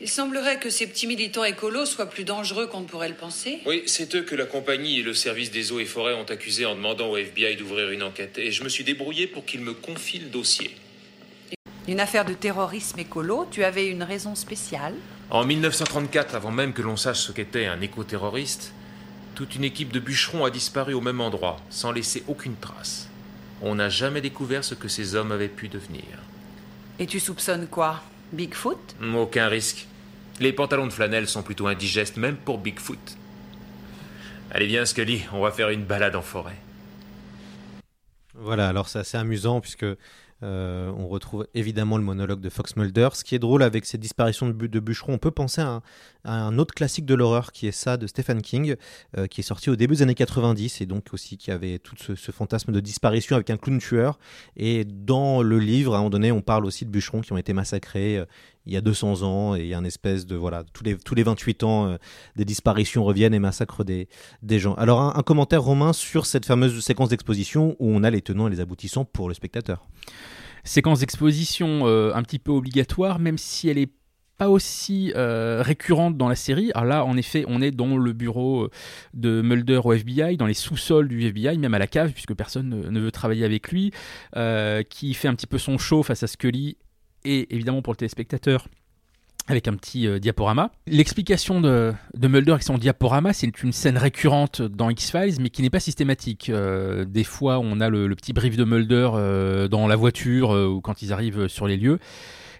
Il semblerait que ces petits militants écolos soient plus dangereux qu'on ne pourrait le penser. Oui, c'est eux que la compagnie et le service des eaux et forêts ont accusés en demandant au FBI d'ouvrir une enquête. Et je me suis débrouillé pour qu'ils me confient le dossier. Une affaire de terrorisme écolo, tu avais une raison spéciale? En 1934, avant même que l'on sache ce qu'était un éco-terroriste, toute une équipe de bûcherons a disparu au même endroit, sans laisser aucune trace. On n'a jamais découvert ce que ces hommes avaient pu devenir. Et tu soupçonnes quoi? Bigfoot? Aucun risque. Les pantalons de flanelle sont plutôt indigestes, même pour Bigfoot. Allez bien, Scully, on va faire une balade en forêt. Voilà, alors c'est assez amusant puisque euh, on retrouve évidemment le monologue de Fox Mulder. Ce qui est drôle avec ces disparitions de, de bûcherons, on peut penser à un, autre classique de l'horreur qui est ça de Stephen King, euh, qui est sorti au début des années 90 et donc aussi qui avait tout ce, ce fantasme de disparition avec un clown tueur. Et dans le livre, à un moment donné, on parle aussi de bûcherons qui ont été massacrés euh, il y a 200 ans et il y a un espèce de voilà tous les tous les 28 ans euh, des disparitions reviennent et massacrent des des gens. Alors un, commentaire romain sur cette fameuse séquence d'exposition où on a les tenants et les aboutissants pour le spectateur. séquence d'exposition euh, un petit peu obligatoire, même si elle est pas aussi euh, récurrente dans la série. Alors là, en effet, on est dans le bureau de Mulder au FBI, dans les sous-sols du FBI, même à la cave, puisque personne ne, veut travailler avec lui, qui fait un petit peu son show face à Scully et évidemment pour le téléspectateur avec un petit euh, diaporama. L'explication de, de Mulder avec son diaporama, c'est une scène récurrente dans X-Files, mais qui n'est pas systématique. Euh, des fois, on a le, petit brief de Mulder euh, dans la voiture ou quand ils arrivent sur les lieux.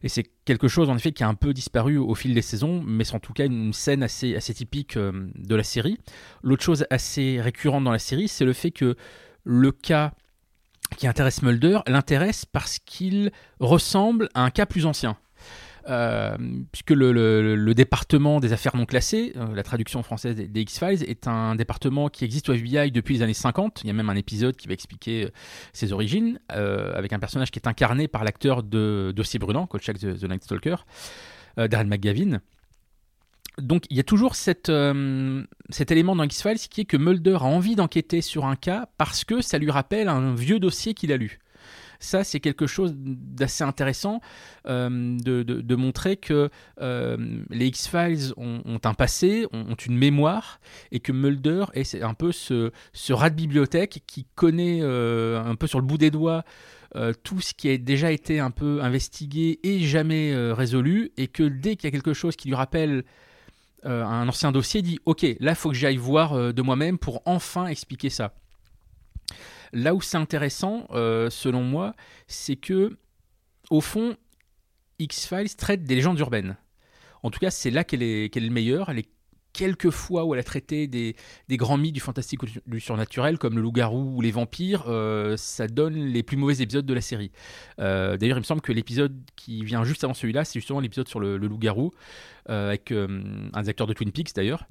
Et c'est quelque chose, en effet, qui a un peu disparu au fil des saisons, mais c'est en tout cas une scène assez, typique de la série. L'autre chose assez récurrente dans la série, c'est le fait que le cas qui intéresse Mulder l'intéresse parce qu'il ressemble à un cas plus ancien. Euh, puisque le, département des affaires non classées, euh, la traduction française des, X-Files, est un département qui existe au FBI depuis les années 50. Il y a même un épisode qui va expliquer euh, ses origines, avec un personnage qui est incarné par l'acteur de Dossier Brûlant, Kolchak the, the Night Stalker, Darren McGavin. Donc il y a toujours euh, cet élément dans X-Files qui est que Mulder a envie d'enquêter sur un cas parce que ça lui rappelle un vieux dossier qu'il a lu. Ça, c'est quelque chose d'assez intéressant euh, de, montrer que euh, les X-Files ont, un passé, ont, une mémoire, et que Mulder est un peu ce, rat de bibliothèque qui connaît un peu sur le bout des doigts tout ce qui a déjà été un peu investigué et jamais résolu, et que dès qu'il y a quelque chose qui lui rappelle euh, un ancien dossier, dit Ok, là, il faut que j'aille voir euh, de moi-même pour enfin expliquer ça. Là où c'est intéressant, euh, selon moi, c'est que, au fond, X-Files traite des légendes urbaines. En tout cas, c'est là qu'elle est, qu'elle est le meilleur. Quelques fois où elle a traité des, grands mythes du fantastique ou du surnaturel, comme le loup-garou ou les vampires, euh, ça donne les plus mauvais épisodes de la série. Euh, D'ailleurs, il me semble que l'épisode qui vient juste avant celui-là, c'est justement l'épisode sur le, loup-garou, euh, avec un des acteurs de Twin Peaks d'ailleurs.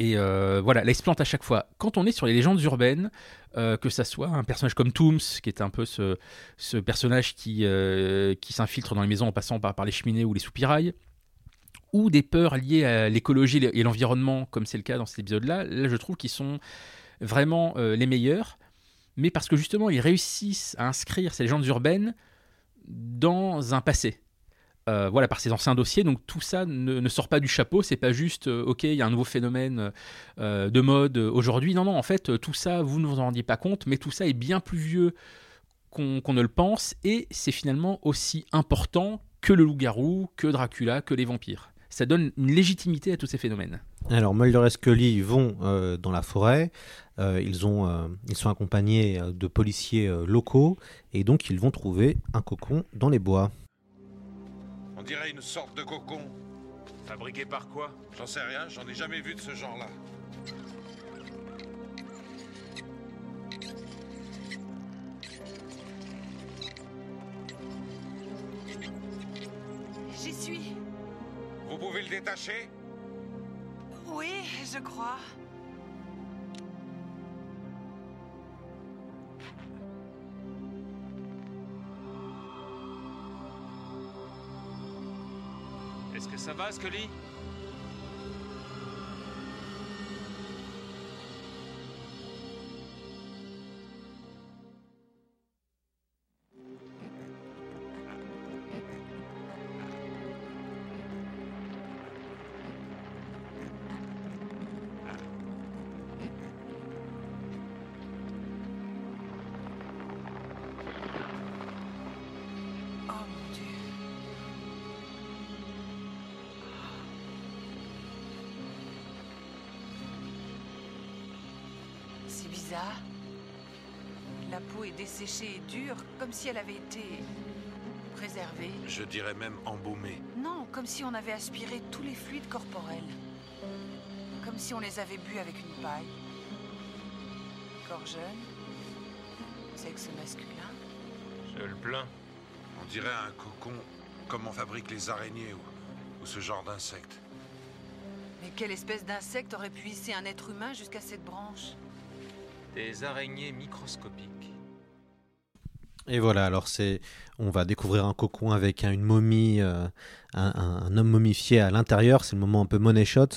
Et voilà, là, il à chaque fois. Quand on est sur les légendes urbaines, que ça soit un personnage comme Tooms, qui est un peu ce, personnage qui, qui s'infiltre dans les maisons en passant par, par les cheminées ou les soupirails, ou des peurs liées à l'écologie et l'environnement, comme c'est le cas dans cet épisode-là, là, je trouve qu'ils sont vraiment euh, les meilleurs, mais parce que justement, ils réussissent à inscrire ces légendes urbaines dans un passé. Euh, voilà, par ces anciens dossiers. Donc tout ça ne, sort pas du chapeau. C'est pas juste, euh, ok, il y a un nouveau phénomène de mode aujourd'hui. Non, non, en fait, tout ça, vous ne vous en rendiez pas compte, mais tout ça est bien plus vieux qu'on ne le pense, et c'est finalement aussi important que le loup-garou, que Dracula, que les vampires. Ça donne une légitimité à tous ces phénomènes. Alors Mulder et Scully vont euh, dans la forêt, Euh, ils, ont, euh, ils sont accompagnés de policiers euh, locaux et donc ils vont trouver un cocon dans les bois. On dirait une sorte de cocon. Fabriqué par quoi? J'en sais rien, j'en ai jamais vu de ce genre-là. J'y suis. Vous pouvez le détacher? Oui, je crois. Est-ce que ça va, Scully? Desséchée et dure, comme si elle avait été préservée. Je dirais même embaumé. Non, comme si on avait aspiré tous les fluides corporels. Comme si on les avait bu avec une paille. Corps jeune. Sexe masculin. Je le plains. On dirait un cocon comme on fabrique les araignées ou, ou ce genre d'insectes. Mais quelle espèce d'insecte aurait pu hisser un être humain jusqu'à cette branche? Des araignées microscopiques. Et voilà, alors c'est, on va découvrir un cocon avec une momie, euh, un, homme momifié à l'intérieur. C'est le moment un peu money shot.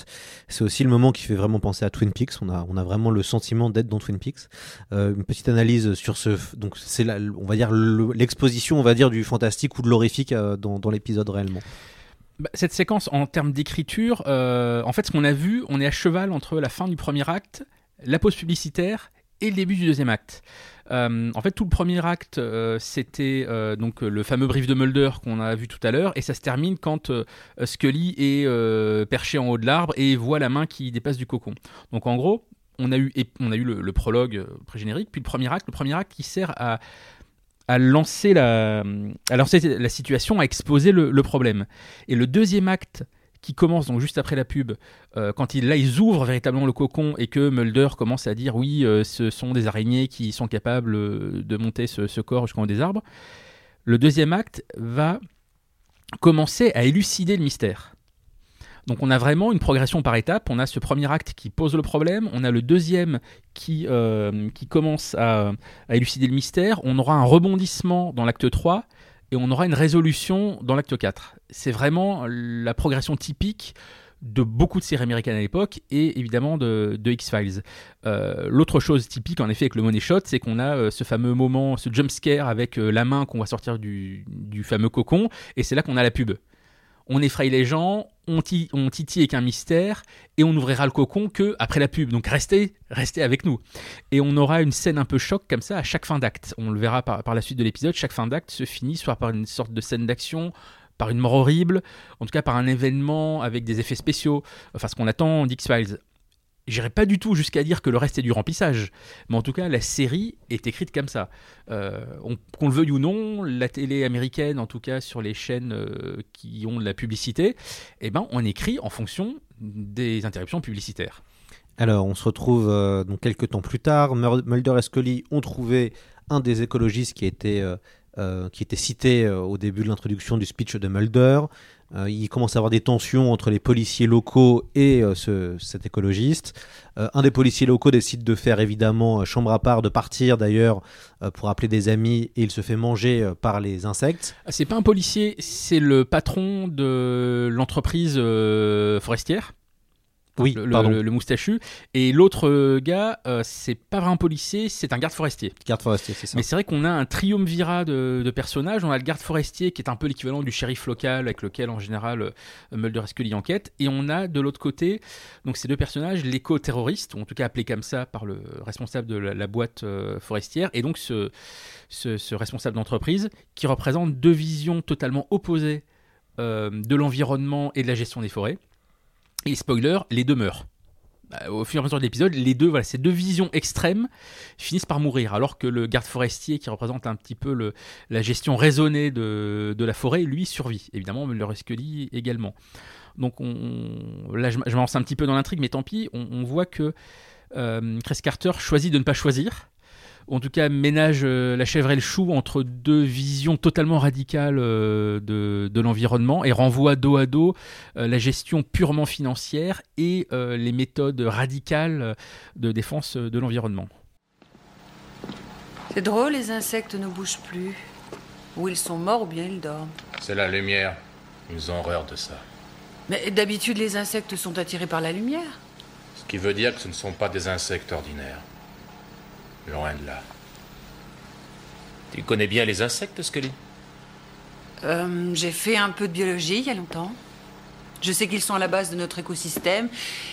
C'est aussi le moment qui fait vraiment penser à Twin Peaks. On a, on a vraiment le sentiment d'être dans Twin Peaks. Euh, une petite analyse sur ce, donc c'est on va dire le- l'exposition, on va dire du fantastique ou de l'horrifique euh, dans, l'épisode réellement. Bah, cette séquence, en termes d'écriture, en fait, ce qu'on a vu, on est à cheval entre la fin du premier acte, la pause publicitaire et le début du deuxième acte. Euh, en fait, tout le premier acte, euh, c'était euh, donc le fameux brief de Mulder qu'on a vu tout à l'heure, et ça se termine quand Scully est perché en haut de l'arbre et voit la main qui dépasse du cocon. Donc, en gros, on a eu, on a eu le, prologue pré-générique, puis le premier acte, le premier acte qui sert à à lancer la, à lancer la situation, à exposer le problème. Et le deuxième acte qui commence donc juste après la pub, euh, quand il, là ils ouvrent véritablement le cocon et que Mulder commence à dire oui, euh, ce sont des araignées qui sont capables euh, de monter ce, corps jusqu'en haut des arbres. Le deuxième acte va commencer à élucider le mystère. Donc on a vraiment une progression par étapes. On a ce premier acte qui pose le problème, on a le deuxième qui, qui commence à, à élucider le mystère, on aura un rebondissement dans l'acte 3 et on aura une résolution dans l'acte 4. C'est vraiment la progression typique de beaucoup de séries américaines à l'époque et évidemment de, X-Files. Euh, L'autre chose typique en effet avec le money shot, c'est qu'on a euh, ce fameux moment, ce jump scare avec euh, la main qu'on va sortir du, du fameux cocon et c'est là qu'on a la pub on effraie les gens, on, ti- on titille avec un mystère, et on n'ouvrira le cocon que après la pub. Donc restez, restez avec nous. Et on aura une scène un peu choc comme ça à chaque fin d'acte. On le verra par, par la suite de l'épisode. Chaque fin d'acte se finit soit par une sorte de scène d'action, par une mort horrible, en tout cas par un événement avec des effets spéciaux. Enfin, ce qu'on attend d'X-Files. J'irai pas du tout jusqu'à dire que le reste est du remplissage, mais en tout cas la série est écrite comme ça. Euh, on- Qu'on le veuille ou non, la télé américaine, en tout cas sur les chaînes euh, qui ont de la publicité, eh ben on écrit en fonction des interruptions publicitaires. Alors, on se retrouve euh, donc quelques temps plus tard. Mulder et Scully ont trouvé un des écologistes qui était, qui était cité au début de l'introduction du speech de Mulder. Euh, il commence à avoir des tensions entre les policiers locaux et euh, ce- cet écologiste. Euh, un des policiers locaux décide de faire évidemment chambre à part, de partir d'ailleurs pour appeler des amis et il se fait manger par les insectes. Ah, C'est pas un policier, c'est le patron de l'entreprise forestière? Oui, le, moustachu. Et l'autre gars, euh, c'est pas vraiment un policier, c'est un garde forestier. Garde forestier, c'est ça. Mais c'est vrai qu'on a un triumvirat de, de personnages. On a le garde forestier qui est un peu l'équivalent du shérif local avec lequel en général euh, Mulder et Scully enquête. Et on a de l'autre côté, donc ces deux personnages, l'éco-terroriste, ou en tout cas appelé comme ça par le responsable de la, la boîte euh, forestière, et donc ce, ce, ce responsable d'entreprise qui représente deux visions totalement opposées euh, de l'environnement et de la gestion des forêts. Et spoiler, les deux meurent. Bah, Au fur et à mesure de l'épisode, les deux, ces deux visions extrêmes finissent par mourir, alors que le garde forestier, qui représente un petit peu le, la gestion raisonnée de, la forêt, lui survit. Évidemment, et Scully également. Donc on, là, je, m'avance un petit peu dans l'intrigue, mais tant pis, on, on voit que euh, Chris Carter choisit de ne pas choisir. Ou en tout cas, ménage euh, la chèvre et le chou entre deux visions totalement radicales euh, de, de l'environnement et renvoie dos à dos euh, la gestion purement financière et euh, les méthodes radicales de défense de l'environnement. C'est drôle, les insectes ne bougent plus. Ou ils sont morts ou bien ils dorment. C'est la lumière. Ils ont horreur de ça. Mais d'habitude, les insectes sont attirés par la lumière. Ce qui veut dire que ce ne sont pas des insectes ordinaires. Loin de là. Tu connais bien les insectes, Scully? Euh, J'ai fait un peu de biologie il y a longtemps. Je sais qu'ils sont à la base de notre écosystème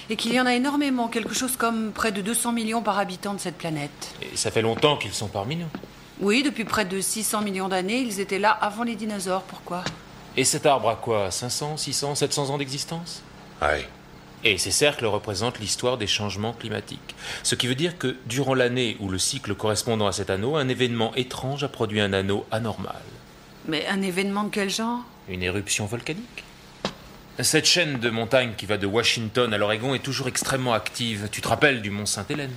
et qu'il y en a énormément, quelque chose comme près de 200 millions par habitant de cette planète. Et ça fait longtemps qu'ils sont parmi nous? Oui, depuis près de 600 millions d'années, ils étaient là avant les dinosaures. Pourquoi? Et cet arbre a quoi? 500, 600, 700 ans d'existence? Ouais. Et ces cercles représentent l'histoire des changements climatiques. Ce qui veut dire que durant l'année où le cycle correspondant à cet anneau, un événement étrange a produit un anneau anormal. Mais un événement de quel genre? Une éruption volcanique. Cette chaîne de montagnes qui va de Washington à l'Oregon est toujours extrêmement active. Tu te rappelles du mont Sainte-Hélène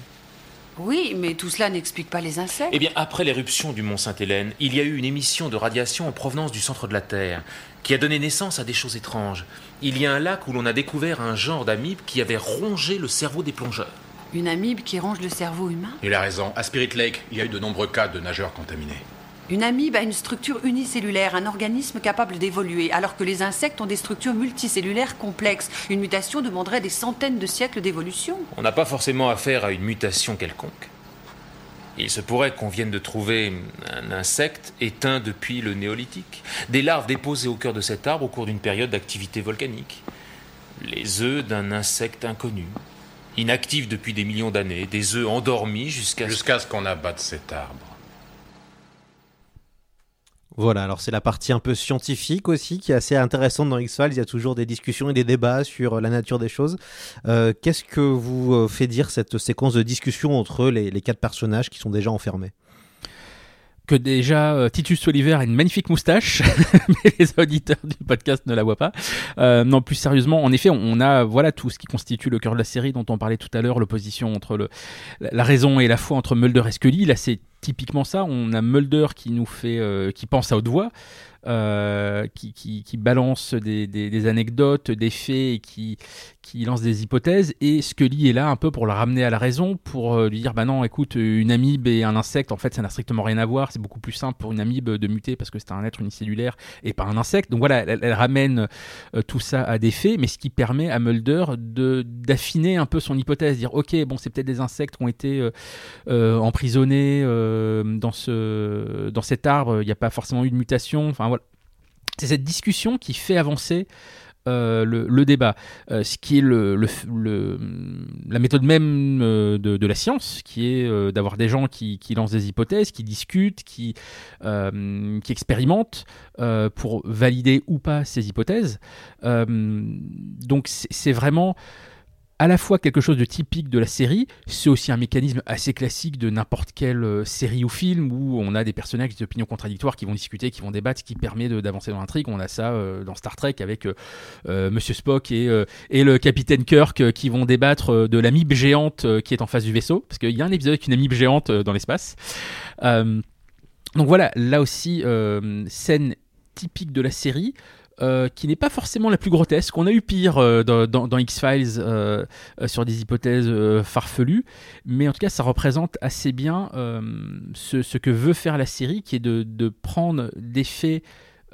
Oui, mais tout cela n'explique pas les insectes. Eh bien, après l'éruption du mont Sainte-Hélène, il y a eu une émission de radiation en provenance du centre de la Terre, qui a donné naissance à des choses étranges. Il y a un lac où l'on a découvert un genre d'amibe qui avait rongé le cerveau des plongeurs. Une amibe qui ronge le cerveau humain? Il a raison. À Spirit Lake, il y a eu de nombreux cas de nageurs contaminés. Une amibe a une structure unicellulaire, un organisme capable d'évoluer, alors que les insectes ont des structures multicellulaires complexes. Une mutation demanderait des centaines de siècles d'évolution. On n'a pas forcément affaire à une mutation quelconque. Il se pourrait qu'on vienne de trouver un insecte éteint depuis le néolithique. Des larves déposées au cœur de cet arbre au cours d'une période d'activité volcanique. Les œufs d'un insecte inconnu. Inactif depuis des millions d'années. Des œufs endormis jusqu'à... Jusqu'à ce qu'on abatte cet arbre. Voilà, alors c'est la partie un peu scientifique aussi qui est assez intéressante dans X-Files. Il y a toujours des discussions et des débats sur la nature des choses. Euh, Qu'est-ce que vous euh, fait dire cette séquence de discussion entre les, quatre personnages qui sont déjà enfermés? Que déjà euh, Titus Oliver a une magnifique moustache, mais les auditeurs du podcast ne la voient pas. Non, plus sérieusement, en effet, on a voilà tout ce qui constitue le cœur de la série dont on parlait tout à l'heure, l'opposition entre le, la raison et la foi entre Mulder et Scully. Là, c'est typiquement ça. On a Mulder qui nous fait, euh, qui pense à haute voix. Euh, qui, balance des, anecdotes, des faits et qui, lance des hypothèses. Et Scully est là un peu pour le ramener à la raison, pour euh, lui dire bah non, écoute, une amibe et un insecte, en fait, ça n'a strictement rien à voir. C'est beaucoup plus simple pour une amibe de muter parce que c'est un être unicellulaire et pas un insecte. Donc voilà, elle, ramène tout ça à des faits, mais ce qui permet à Mulder de d'affiner un peu son hypothèse, dire ok, bon, c'est peut-être des insectes qui ont été emprisonnés dans ce dans cet arbre. Il n'y a pas forcément eu de mutation. Enfin voilà c'est cette discussion qui fait avancer euh, le, débat, euh, ce qui est la méthode même euh, de, la science, qui est euh, d'avoir des gens qui, lancent des hypothèses, qui discutent, euh, qui expérimentent pour valider ou pas ces hypothèses. donc c'est vraiment à la fois quelque chose de typique de la série, c'est aussi un mécanisme assez classique de n'importe quelle euh, série ou film où on a des personnages avec des opinions contradictoires qui vont discuter, qui vont débattre, qui permet d'avancer dans l'intrigue. On a ça euh, dans Star Trek avec euh, Monsieur Spock et, et le capitaine Kirk qui vont débattre de l'amibe géante qui est en face du vaisseau, parce qu'il y a un épisode avec une amibe géante dans l'espace. donc voilà, là aussi, scène typique de la série. Euh, qui n'est pas forcément la plus grotesque. On a eu pire euh, dans, X-Files euh, sur des hypothèses farfelues, mais en tout cas, ça représente assez bien ce, que veut faire la série, qui est de, prendre des faits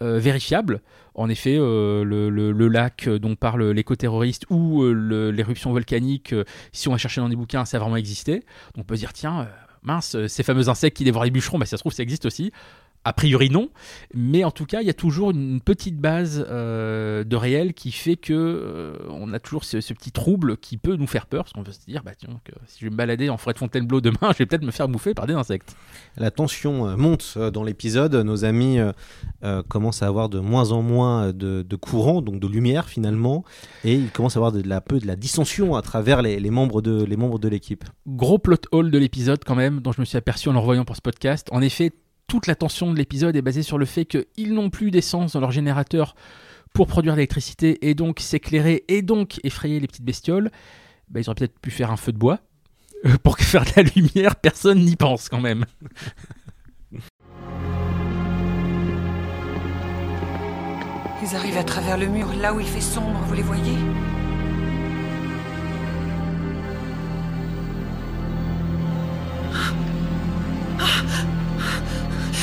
vérifiables. En effet, le, lac dont parlent l'éco-terroriste ou l'éruption volcanique, si on va chercher dans des bouquins, ça a vraiment existé. On peut se dire, tiens, mince, ces fameux insectes qui dévorent les bûcherons, bah, ça se trouve, ça existe aussi. A priori non, mais en tout cas il y a toujours une petite base euh, de réel qui fait que euh, on a toujours ce, ce, petit trouble qui peut nous faire peur parce qu'on peut se dire bah tiens que si je vais me balader en forêt de Fontainebleau demain je vais peut-être me faire bouffer par des insectes. La tension monte dans l'épisode, nos amis euh, commencent à avoir de moins en moins de, de, courant donc de lumière finalement et ils commencent à avoir de la peu de la dissension à travers les, les membres de les membres de l'équipe. Gros plot hole de l'épisode quand même dont je me suis aperçu en le revoyant pour ce podcast. En effet toute l'attention de l'épisode est basée sur le fait qu'ils n'ont plus d'essence dans leur générateur pour produire l'électricité et donc s'éclairer et donc effrayer les petites bestioles, bah, ils auraient peut-être pu faire un feu de bois. Euh, pour faire de la lumière, personne n'y pense quand même. Ils arrivent à travers le mur, là où il fait sombre, vous les voyez?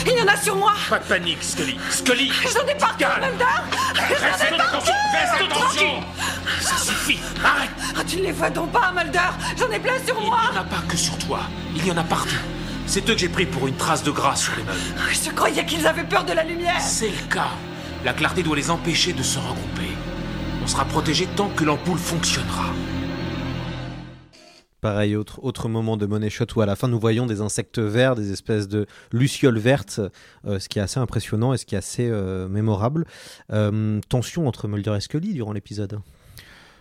Il y en a sur moi Pas de panique, Scully Scully J'en ai partout, Mulder Reste attention Reste attention Ça suffit Arrête ah, Tu ne les vois donc pas, Mulder J'en ai plein sur moi Il n'y en a pas que sur toi. Il y en a partout. C'est eux que j'ai pris pour une trace de gras sur les meubles. Je croyais qu'ils avaient peur de la lumière C'est le cas. La clarté doit les empêcher de se regrouper. On sera protégé tant que l'ampoule fonctionnera. Pareil, autre, moment de money shot où à la fin nous voyons des insectes verts, des espèces de lucioles vertes, euh, ce qui est assez impressionnant et ce qui est assez euh, mémorable. Euh, tension entre Mulder et Scully durant l'épisode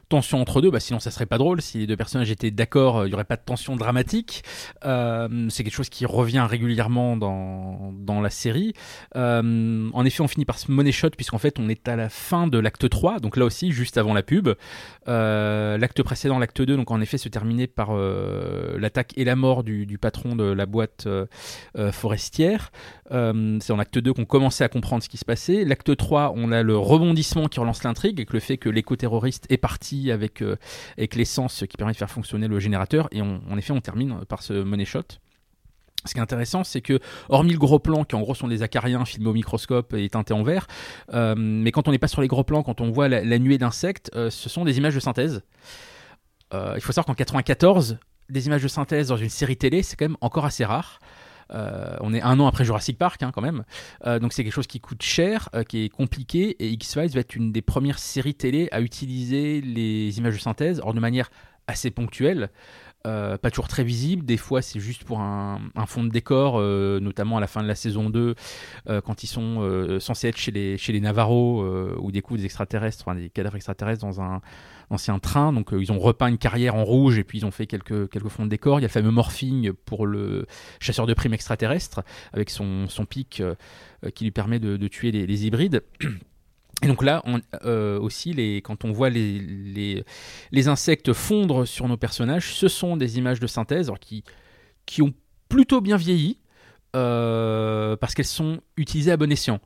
tension entre deux, bah sinon ça serait pas drôle. Si les deux personnages étaient d'accord, il n'y aurait pas de tension dramatique. Euh, c'est quelque chose qui revient régulièrement dans, la série. Euh, en effet, on finit par se money shot puisqu'en fait on est à la fin de l'acte 3, donc là aussi juste avant la pub. Euh, l'acte précédent, l'acte 2, donc en effet se terminait par l'attaque et la mort du, du, patron de la boîte forestière. c'est en acte 2 qu'on commençait à comprendre ce qui se passait. L'acte 3, on a le rebondissement qui relance l'intrigue avec le fait que l'éco-terroriste est parti avec, euh, avec l'essence qui permet de faire fonctionner le générateur. Et en effet, on termine par ce money shot. Ce qui est intéressant, c'est que, hormis le gros plan, qui en gros sont des acariens filmés au microscope et teintés en vert, euh, mais quand on n'est pas sur les gros plans, quand on voit la, nuée d'insectes, euh, ce sont des images de synthèse. Euh, il faut savoir qu'en 94, des images de synthèse dans une série télé, c'est quand même encore assez rare. Euh, on est un an après Jurassic Park, hein, quand même. Euh, donc c'est quelque chose qui coûte cher, euh, qui est compliqué, et X-Files va être une des premières séries télé à utiliser les images de synthèse, or de manière assez ponctuelle. Euh, pas toujours très visible, des fois c'est juste pour un, un fond de décor, euh, notamment à la fin de la saison 2, euh, quand ils sont euh, censés être chez les, chez les Navarros, ou des coups des extraterrestres, enfin des cadavres extraterrestres dans un ancien train, donc ils ont repeint une carrière en rouge et puis ils ont fait quelques, fonds de décor. Il y a le fameux morphing pour le chasseur de primes extraterrestre, avec son, pic qui lui permet de, tuer les hybrides. Et donc là, euh, aussi, quand on voit les, insectes fondre sur nos personnages, ce sont des images de synthèse qui ont plutôt bien vieilli, euh, parce qu'elles sont utilisées à bon escient.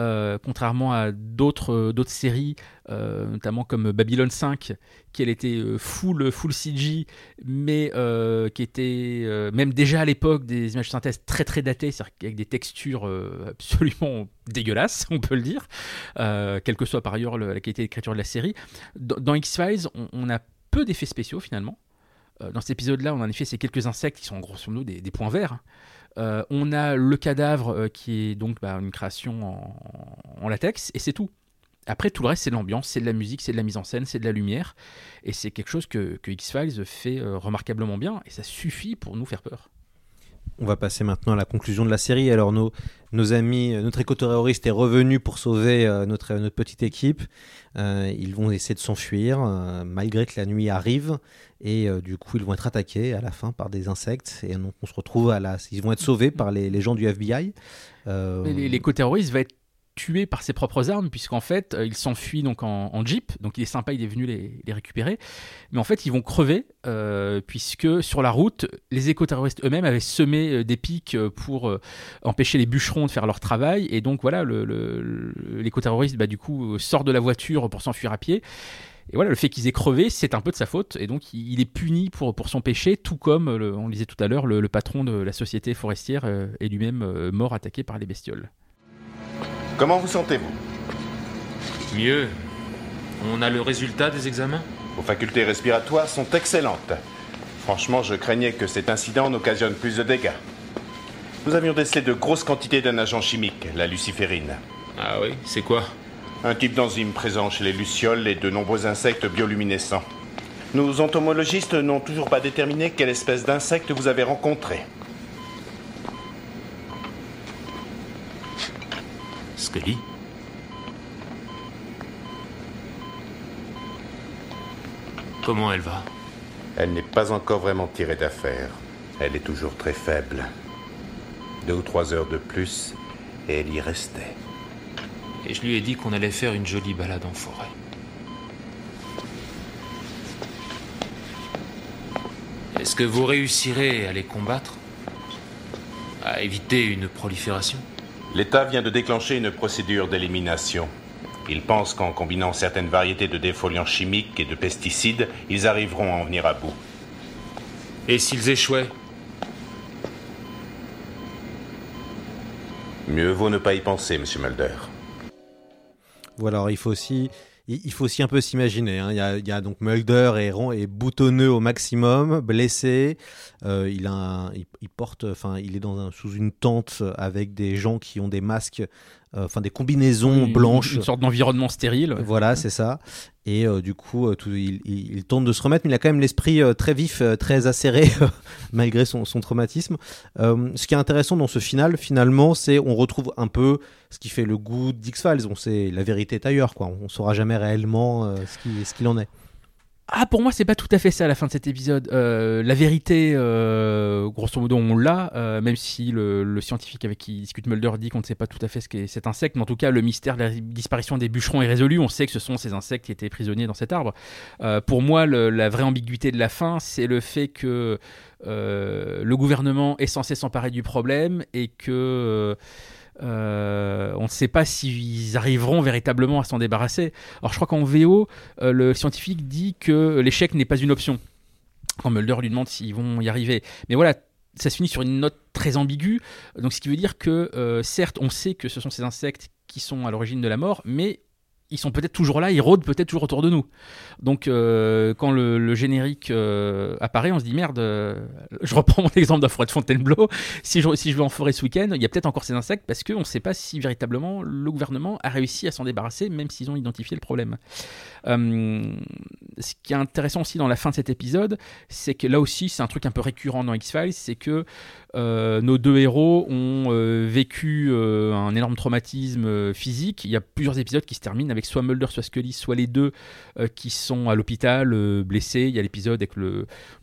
Euh, contrairement à d'autres euh, séries, euh, notamment comme Babylon 5, qui était full full CG, mais qui était même déjà à l'époque des images de synthèse très très datées, avec des textures absolument dégueulasses, on peut le dire, quelle que soit par ailleurs le- la qualité d'écriture de la série. Dans, X-Files, on, a peu d'effets spéciaux finalement. Dans cet épisode-là, on a en effet ces quelques insectes qui sont grosso modo des, des points verts. Euh, on a le cadavre euh, qui est donc bah, une création en, latex, et c'est tout. Après, tout le reste, c'est de l'ambiance, c'est de la musique, c'est de la mise en scène, c'est de la lumière, et c'est quelque chose que, que X-Files fait euh, remarquablement bien, et ça suffit pour nous faire peur. On va passer maintenant à la conclusion de la série. Alors nos, amis, euh, notre éco-terroriste est revenu pour sauver euh, notre, notre petite équipe. Euh, ils vont essayer de s'enfuir euh, malgré que la nuit arrive et euh, du coup ils vont être attaqués à la fin par des insectes et donc on se retrouve à la, ils vont être sauvés par les, les gens du FBI. Euh, L'éco-terroriste va être tué par ses propres armes, puisqu'en fait, euh, il s'enfuit donc en, jeep, donc il est sympa, il est venu les, récupérer, mais en fait, ils vont crever, euh, puisque sur la route, les éco-terroristes eux-mêmes avaient semé euh, des pics pour empêcher les bûcherons de faire leur travail, et donc voilà, le- le- l'éco-terroriste, bah, du coup, sort de la voiture pour s'enfuir à pied, et voilà, le fait qu'ils aient crevé, c'est un peu de sa faute, et donc il est puni pour, pour son péché, tout comme, on le disait tout à l'heure, le, le patron de la société forestière est lui-même mort attaqué par les bestioles. Comment vous sentez-vous Mieux. On a le résultat des examens? Vos facultés respiratoires sont excellentes. Franchement, je craignais que cet incident n'occasionne plus de dégâts. Nous avions décelé de grosses quantités d'un agent chimique, la luciférine. Ah oui, c'est quoi? Un type d'enzyme présent chez les lucioles et de nombreux insectes bioluminescents. Nos entomologistes n'ont toujours pas déterminé quelle espèce d'insecte vous avez rencontré. Comment elle va? Elle n'est pas encore vraiment tirée d'affaire. Elle est toujours très faible. Deux ou trois heures de plus, et elle y restait. Et je lui ai dit qu'on allait faire une jolie balade en forêt. Est-ce que vous réussirez à les combattre? À éviter une prolifération? L'État vient de déclencher une procédure d'élimination. Ils pensent qu'en combinant certaines variétés de défoliants chimiques et de pesticides, ils arriveront à en venir à bout. Et s'ils échouaient? Mieux vaut ne pas y penser, monsieur Mulder. Voilà, alors il faut aussi, il faut aussi un peu s'imaginer. hein. Il, y a, il y a donc Mulder est, rond, est boutonneux au maximum, blessé. Euh, il, a un- il, il porte, enfin, il est dans un- sous une tente avec des gens qui ont des masques, euh, enfin des combinaisons Une- blanches. Une sorte d'environnement stérile. Voilà, c'est ça. Et euh, du coup, tout- il, il- il tente de se remettre, mais il a quand même l'esprit très vif, très acéré, malgré son, son traumatisme. Ce qui est intéressant dans ce final, finalement, c'est on retrouve un peu ce qui fait le goût d'X-Files. On sait, la vérité est ailleurs, quoi. On saura jamais réellement ce qu'il ce qu'il en est. Ah, pour moi, c'est pas tout à fait ça à la fin de cet épisode. Euh, la vérité, euh, grosso modo, on l'a, euh, même si le, scientifique avec qui discute Mulder dit qu'on ne sait pas tout à fait ce qu'est cet insecte, mais en tout cas, le mystère de la disparition des bûcherons est résolu. On sait que ce sont ces insectes qui étaient prisonniers dans cet arbre. Pour moi, la vraie ambiguïté de la fin, c'est le fait que le gouvernement est censé s'emparer du problème et que. Euh, on ne sait pas s'ils arriveront véritablement à s'en débarrasser. Alors je crois qu'en VO, euh, le scientifique dit que l'échec n'est pas une option. Quand Mulder lui demande s'ils vont y arriver. Mais voilà, ça se finit sur une note très ambiguë. Donc, ce qui veut dire que, euh, certes, on sait que ce sont ces insectes qui sont à l'origine de la mort, mais ils sont peut-être toujours là, ils rôdent peut-être toujours autour de nous. Donc euh, quand le, générique euh, apparaît, on se dit merde, euh, je reprends mon exemple de la forêt de Fontainebleau, si je, vais en forêt ce week-end, il y a peut-être encore ces insectes parce qu'on ne sait pas si véritablement le gouvernement a réussi à s'en débarrasser, même s'ils ont identifié le problème. Ce qui est intéressant aussi dans la fin de cet épisode, c'est que là aussi, c'est un truc un peu récurrent dans X-Files, c'est que euh, nos deux héros ont euh, vécu euh, un énorme traumatisme physique. Il y a plusieurs épisodes qui se terminent avec soit Mulder, soit Scully, soit les deux qui sont à l'hôpital blessés. Il y a l'épisode avec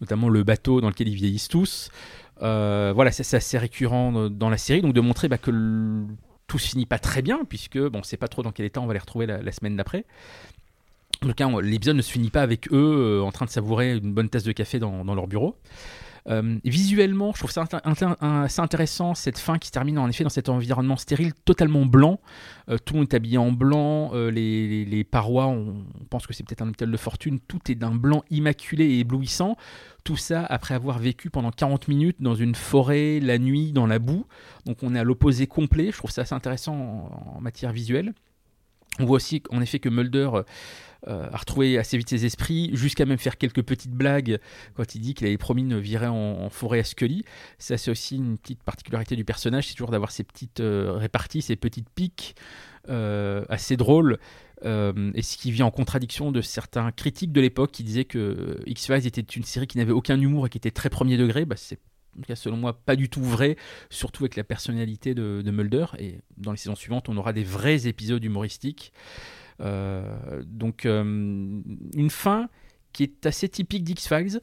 notamment le bateau dans lequel ils vieillissent tous. Voilà, c'est assez récurrent dans- la série, donc de montrer bah, que tout se finit pas très bien, puisque bon, on sait pas trop dans quel état on va les retrouver la, semaine d'après. En tout cas, l'épisode ne se finit pas avec eux en train de savourer une bonne tasse de café dans leur bureau. Euh, visuellement, je trouve ça assez intéressant cette fin qui se termine en effet dans cet environnement stérile totalement blanc. Euh, tout le monde est habillé en blanc, euh, les, parois, on, pense que c'est peut-être un hôpital de fortune, tout est d'un blanc immaculé et éblouissant. Tout ça après avoir vécu pendant 40 minutes dans une forêt, la nuit, dans la boue. Donc on est à l'opposé complet. Je trouve ça assez intéressant en matière visuelle. On voit aussi en effet que Mulder euh, euh, a retrouvé assez vite ses esprits, jusqu'à même faire quelques petites blagues quand il dit qu'il avait promis de virer en, forêt à Scully. Ça, c'est aussi une petite particularité du personnage, c'est toujours d'avoir ces petites euh, réparties, ces petites piques assez drôles. et ce qui vient en contradiction de certains critiques de l'époque qui disaient que X-Files était une série qui n'avait aucun humour et qui était très premier degré. Bah, en tout cas, selon moi, pas du tout vrai, surtout avec la personnalité de, de Mulder. Et dans les saisons suivantes, on aura des vrais épisodes humoristiques. Euh, donc, euh, une fin qui est assez typique d'X-Files.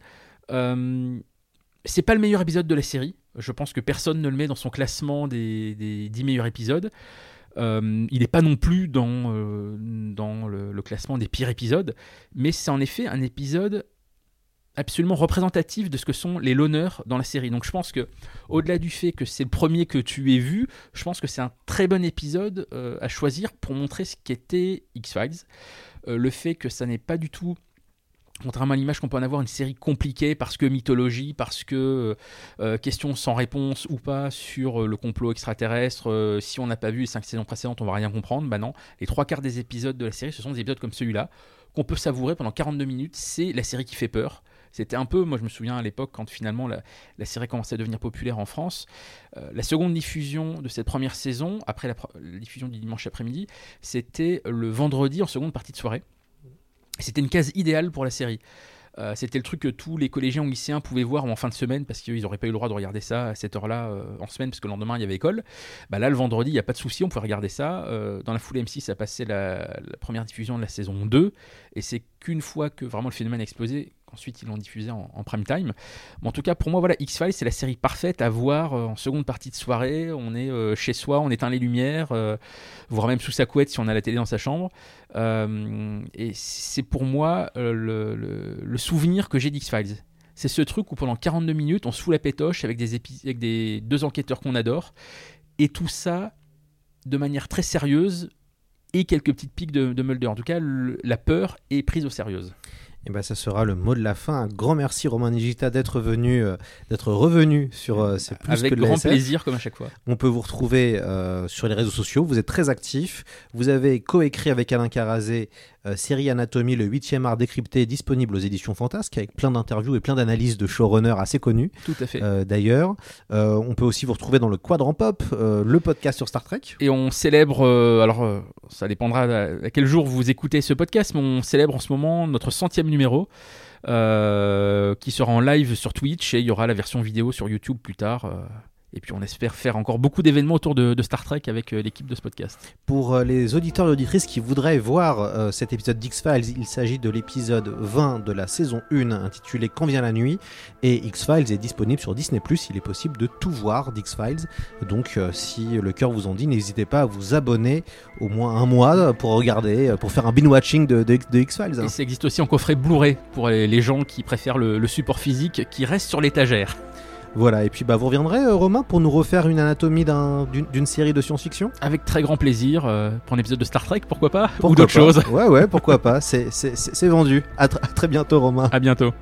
Euh, c'est pas le meilleur épisode de la série. Je pense que personne ne le met dans son classement des, des 10 meilleurs épisodes. Il n'est pas non plus dans, dans le classement des pires épisodes, mais c'est en effet un épisode absolument représentatif de ce que sont les loners dans la série. Donc je pense que au-delà du fait que c'est le premier que tu aies vu, je pense que c'est un très bon épisode euh, à choisir pour montrer ce qu'était X-Files. Euh, le fait que ça n'est pas du tout Contrairement à l'image qu'on peut en avoir, une série compliquée parce que mythologie, parce que euh, question sans réponse ou pas sur euh, le complot extraterrestre, euh, si on n'a pas vu les cinq saisons précédentes, on va rien comprendre. Bah non, les trois quarts des épisodes de la série, ce sont des épisodes comme celui-là, qu'on peut savourer pendant 42 minutes. C'est la série qui fait peur. C'était un peu, moi je me souviens à l'époque, quand finalement la, série commençait à devenir populaire en France, euh, la seconde diffusion de cette première saison, après la, diffusion du dimanche après-midi, c'était le vendredi en seconde partie de soirée. C'était une case idéale pour la série. Euh, c'était le truc que tous les collégiens ou lycéens pouvaient voir en fin de semaine parce qu'ils n'auraient pas eu le droit de regarder ça à cette heure-là euh, en semaine parce que le lendemain il y avait école. Bah là, le vendredi, il n'y a pas de souci, on pouvait regarder ça. Dans la foulée M6 a passé la, la première diffusion de la saison 2 et c'est qu'une fois que vraiment le phénomène a explosé qu'ensuite ils l'ont diffusé en, prime time. Mais en tout cas, pour moi, voilà, X-Files, c'est la série parfaite à voir euh, en seconde partie de soirée. On est euh, chez soi, on éteint les lumières, euh, voire même sous sa couette si on a la télé dans sa chambre. Euh, et c'est pour moi le, souvenir que j'ai d'X-Files. C'est ce truc où pendant 42 minutes, on se fout la pétoche avec des, des deux enquêteurs qu'on adore. Et tout ça de manière très sérieuse et quelques petites piques de, de Mulder. En tout cas, la peur est prise au sérieux. Et ben, ça sera le mot de la fin. Un grand merci Romain Nigita d'être venu, euh, d'être revenu sur euh, C'est plus Avec que grand plaisir, comme à chaque fois. On peut vous retrouver euh, sur les réseaux sociaux. Vous êtes très actif. Vous avez coécrit avec Alain Carazé euh, série Anatomie, le 8e art décrypté, disponible aux éditions Fantasque, avec plein d'interviews et plein d'analyses de showrunners assez connus. Tout à fait. Euh, D'ailleurs, Euh, on peut aussi vous retrouver dans le Quadrant Pop, le podcast sur Star Trek. Et on célèbre, alors ça dépendra à, quel jour vous écoutez ce podcast, mais on célèbre en ce moment notre centième numéro qui sera en live sur Twitch et il y aura la version vidéo sur YouTube plus tard. Et puis on espère faire encore beaucoup d'événements autour de, de Star Trek avec euh, l'équipe de ce podcast. Pour euh, les auditeurs et auditrices qui voudraient voir euh, cet épisode d'X-Files, il s'agit de l'épisode 20 de la saison 1 intitulé Quand vient la nuit. Et X-Files est disponible sur Disney ⁇ il est possible de tout voir d'X-Files. Donc si le cœur vous en dit, n'hésitez pas à vous abonner au moins un mois pour regarder, pour faire un binge-watching de, de, de X-Files. hein. Et ça existe aussi en coffret Blu-ray pour les, les gens qui préfèrent le, le support physique qui reste sur l'étagère. Voilà, et puis bah, vous reviendrez, euh, Romain, pour nous refaire une anatomie d'un- d'une série de science-fiction? Avec très grand plaisir euh, pour un épisode de Star Trek, pourquoi pas? Ou Pourquoi d'autres pas? choses. Ouais, ouais, pourquoi pas, c'est c'est- c'est- c'est vendu. À, tr- à très bientôt, Romain. À bientôt.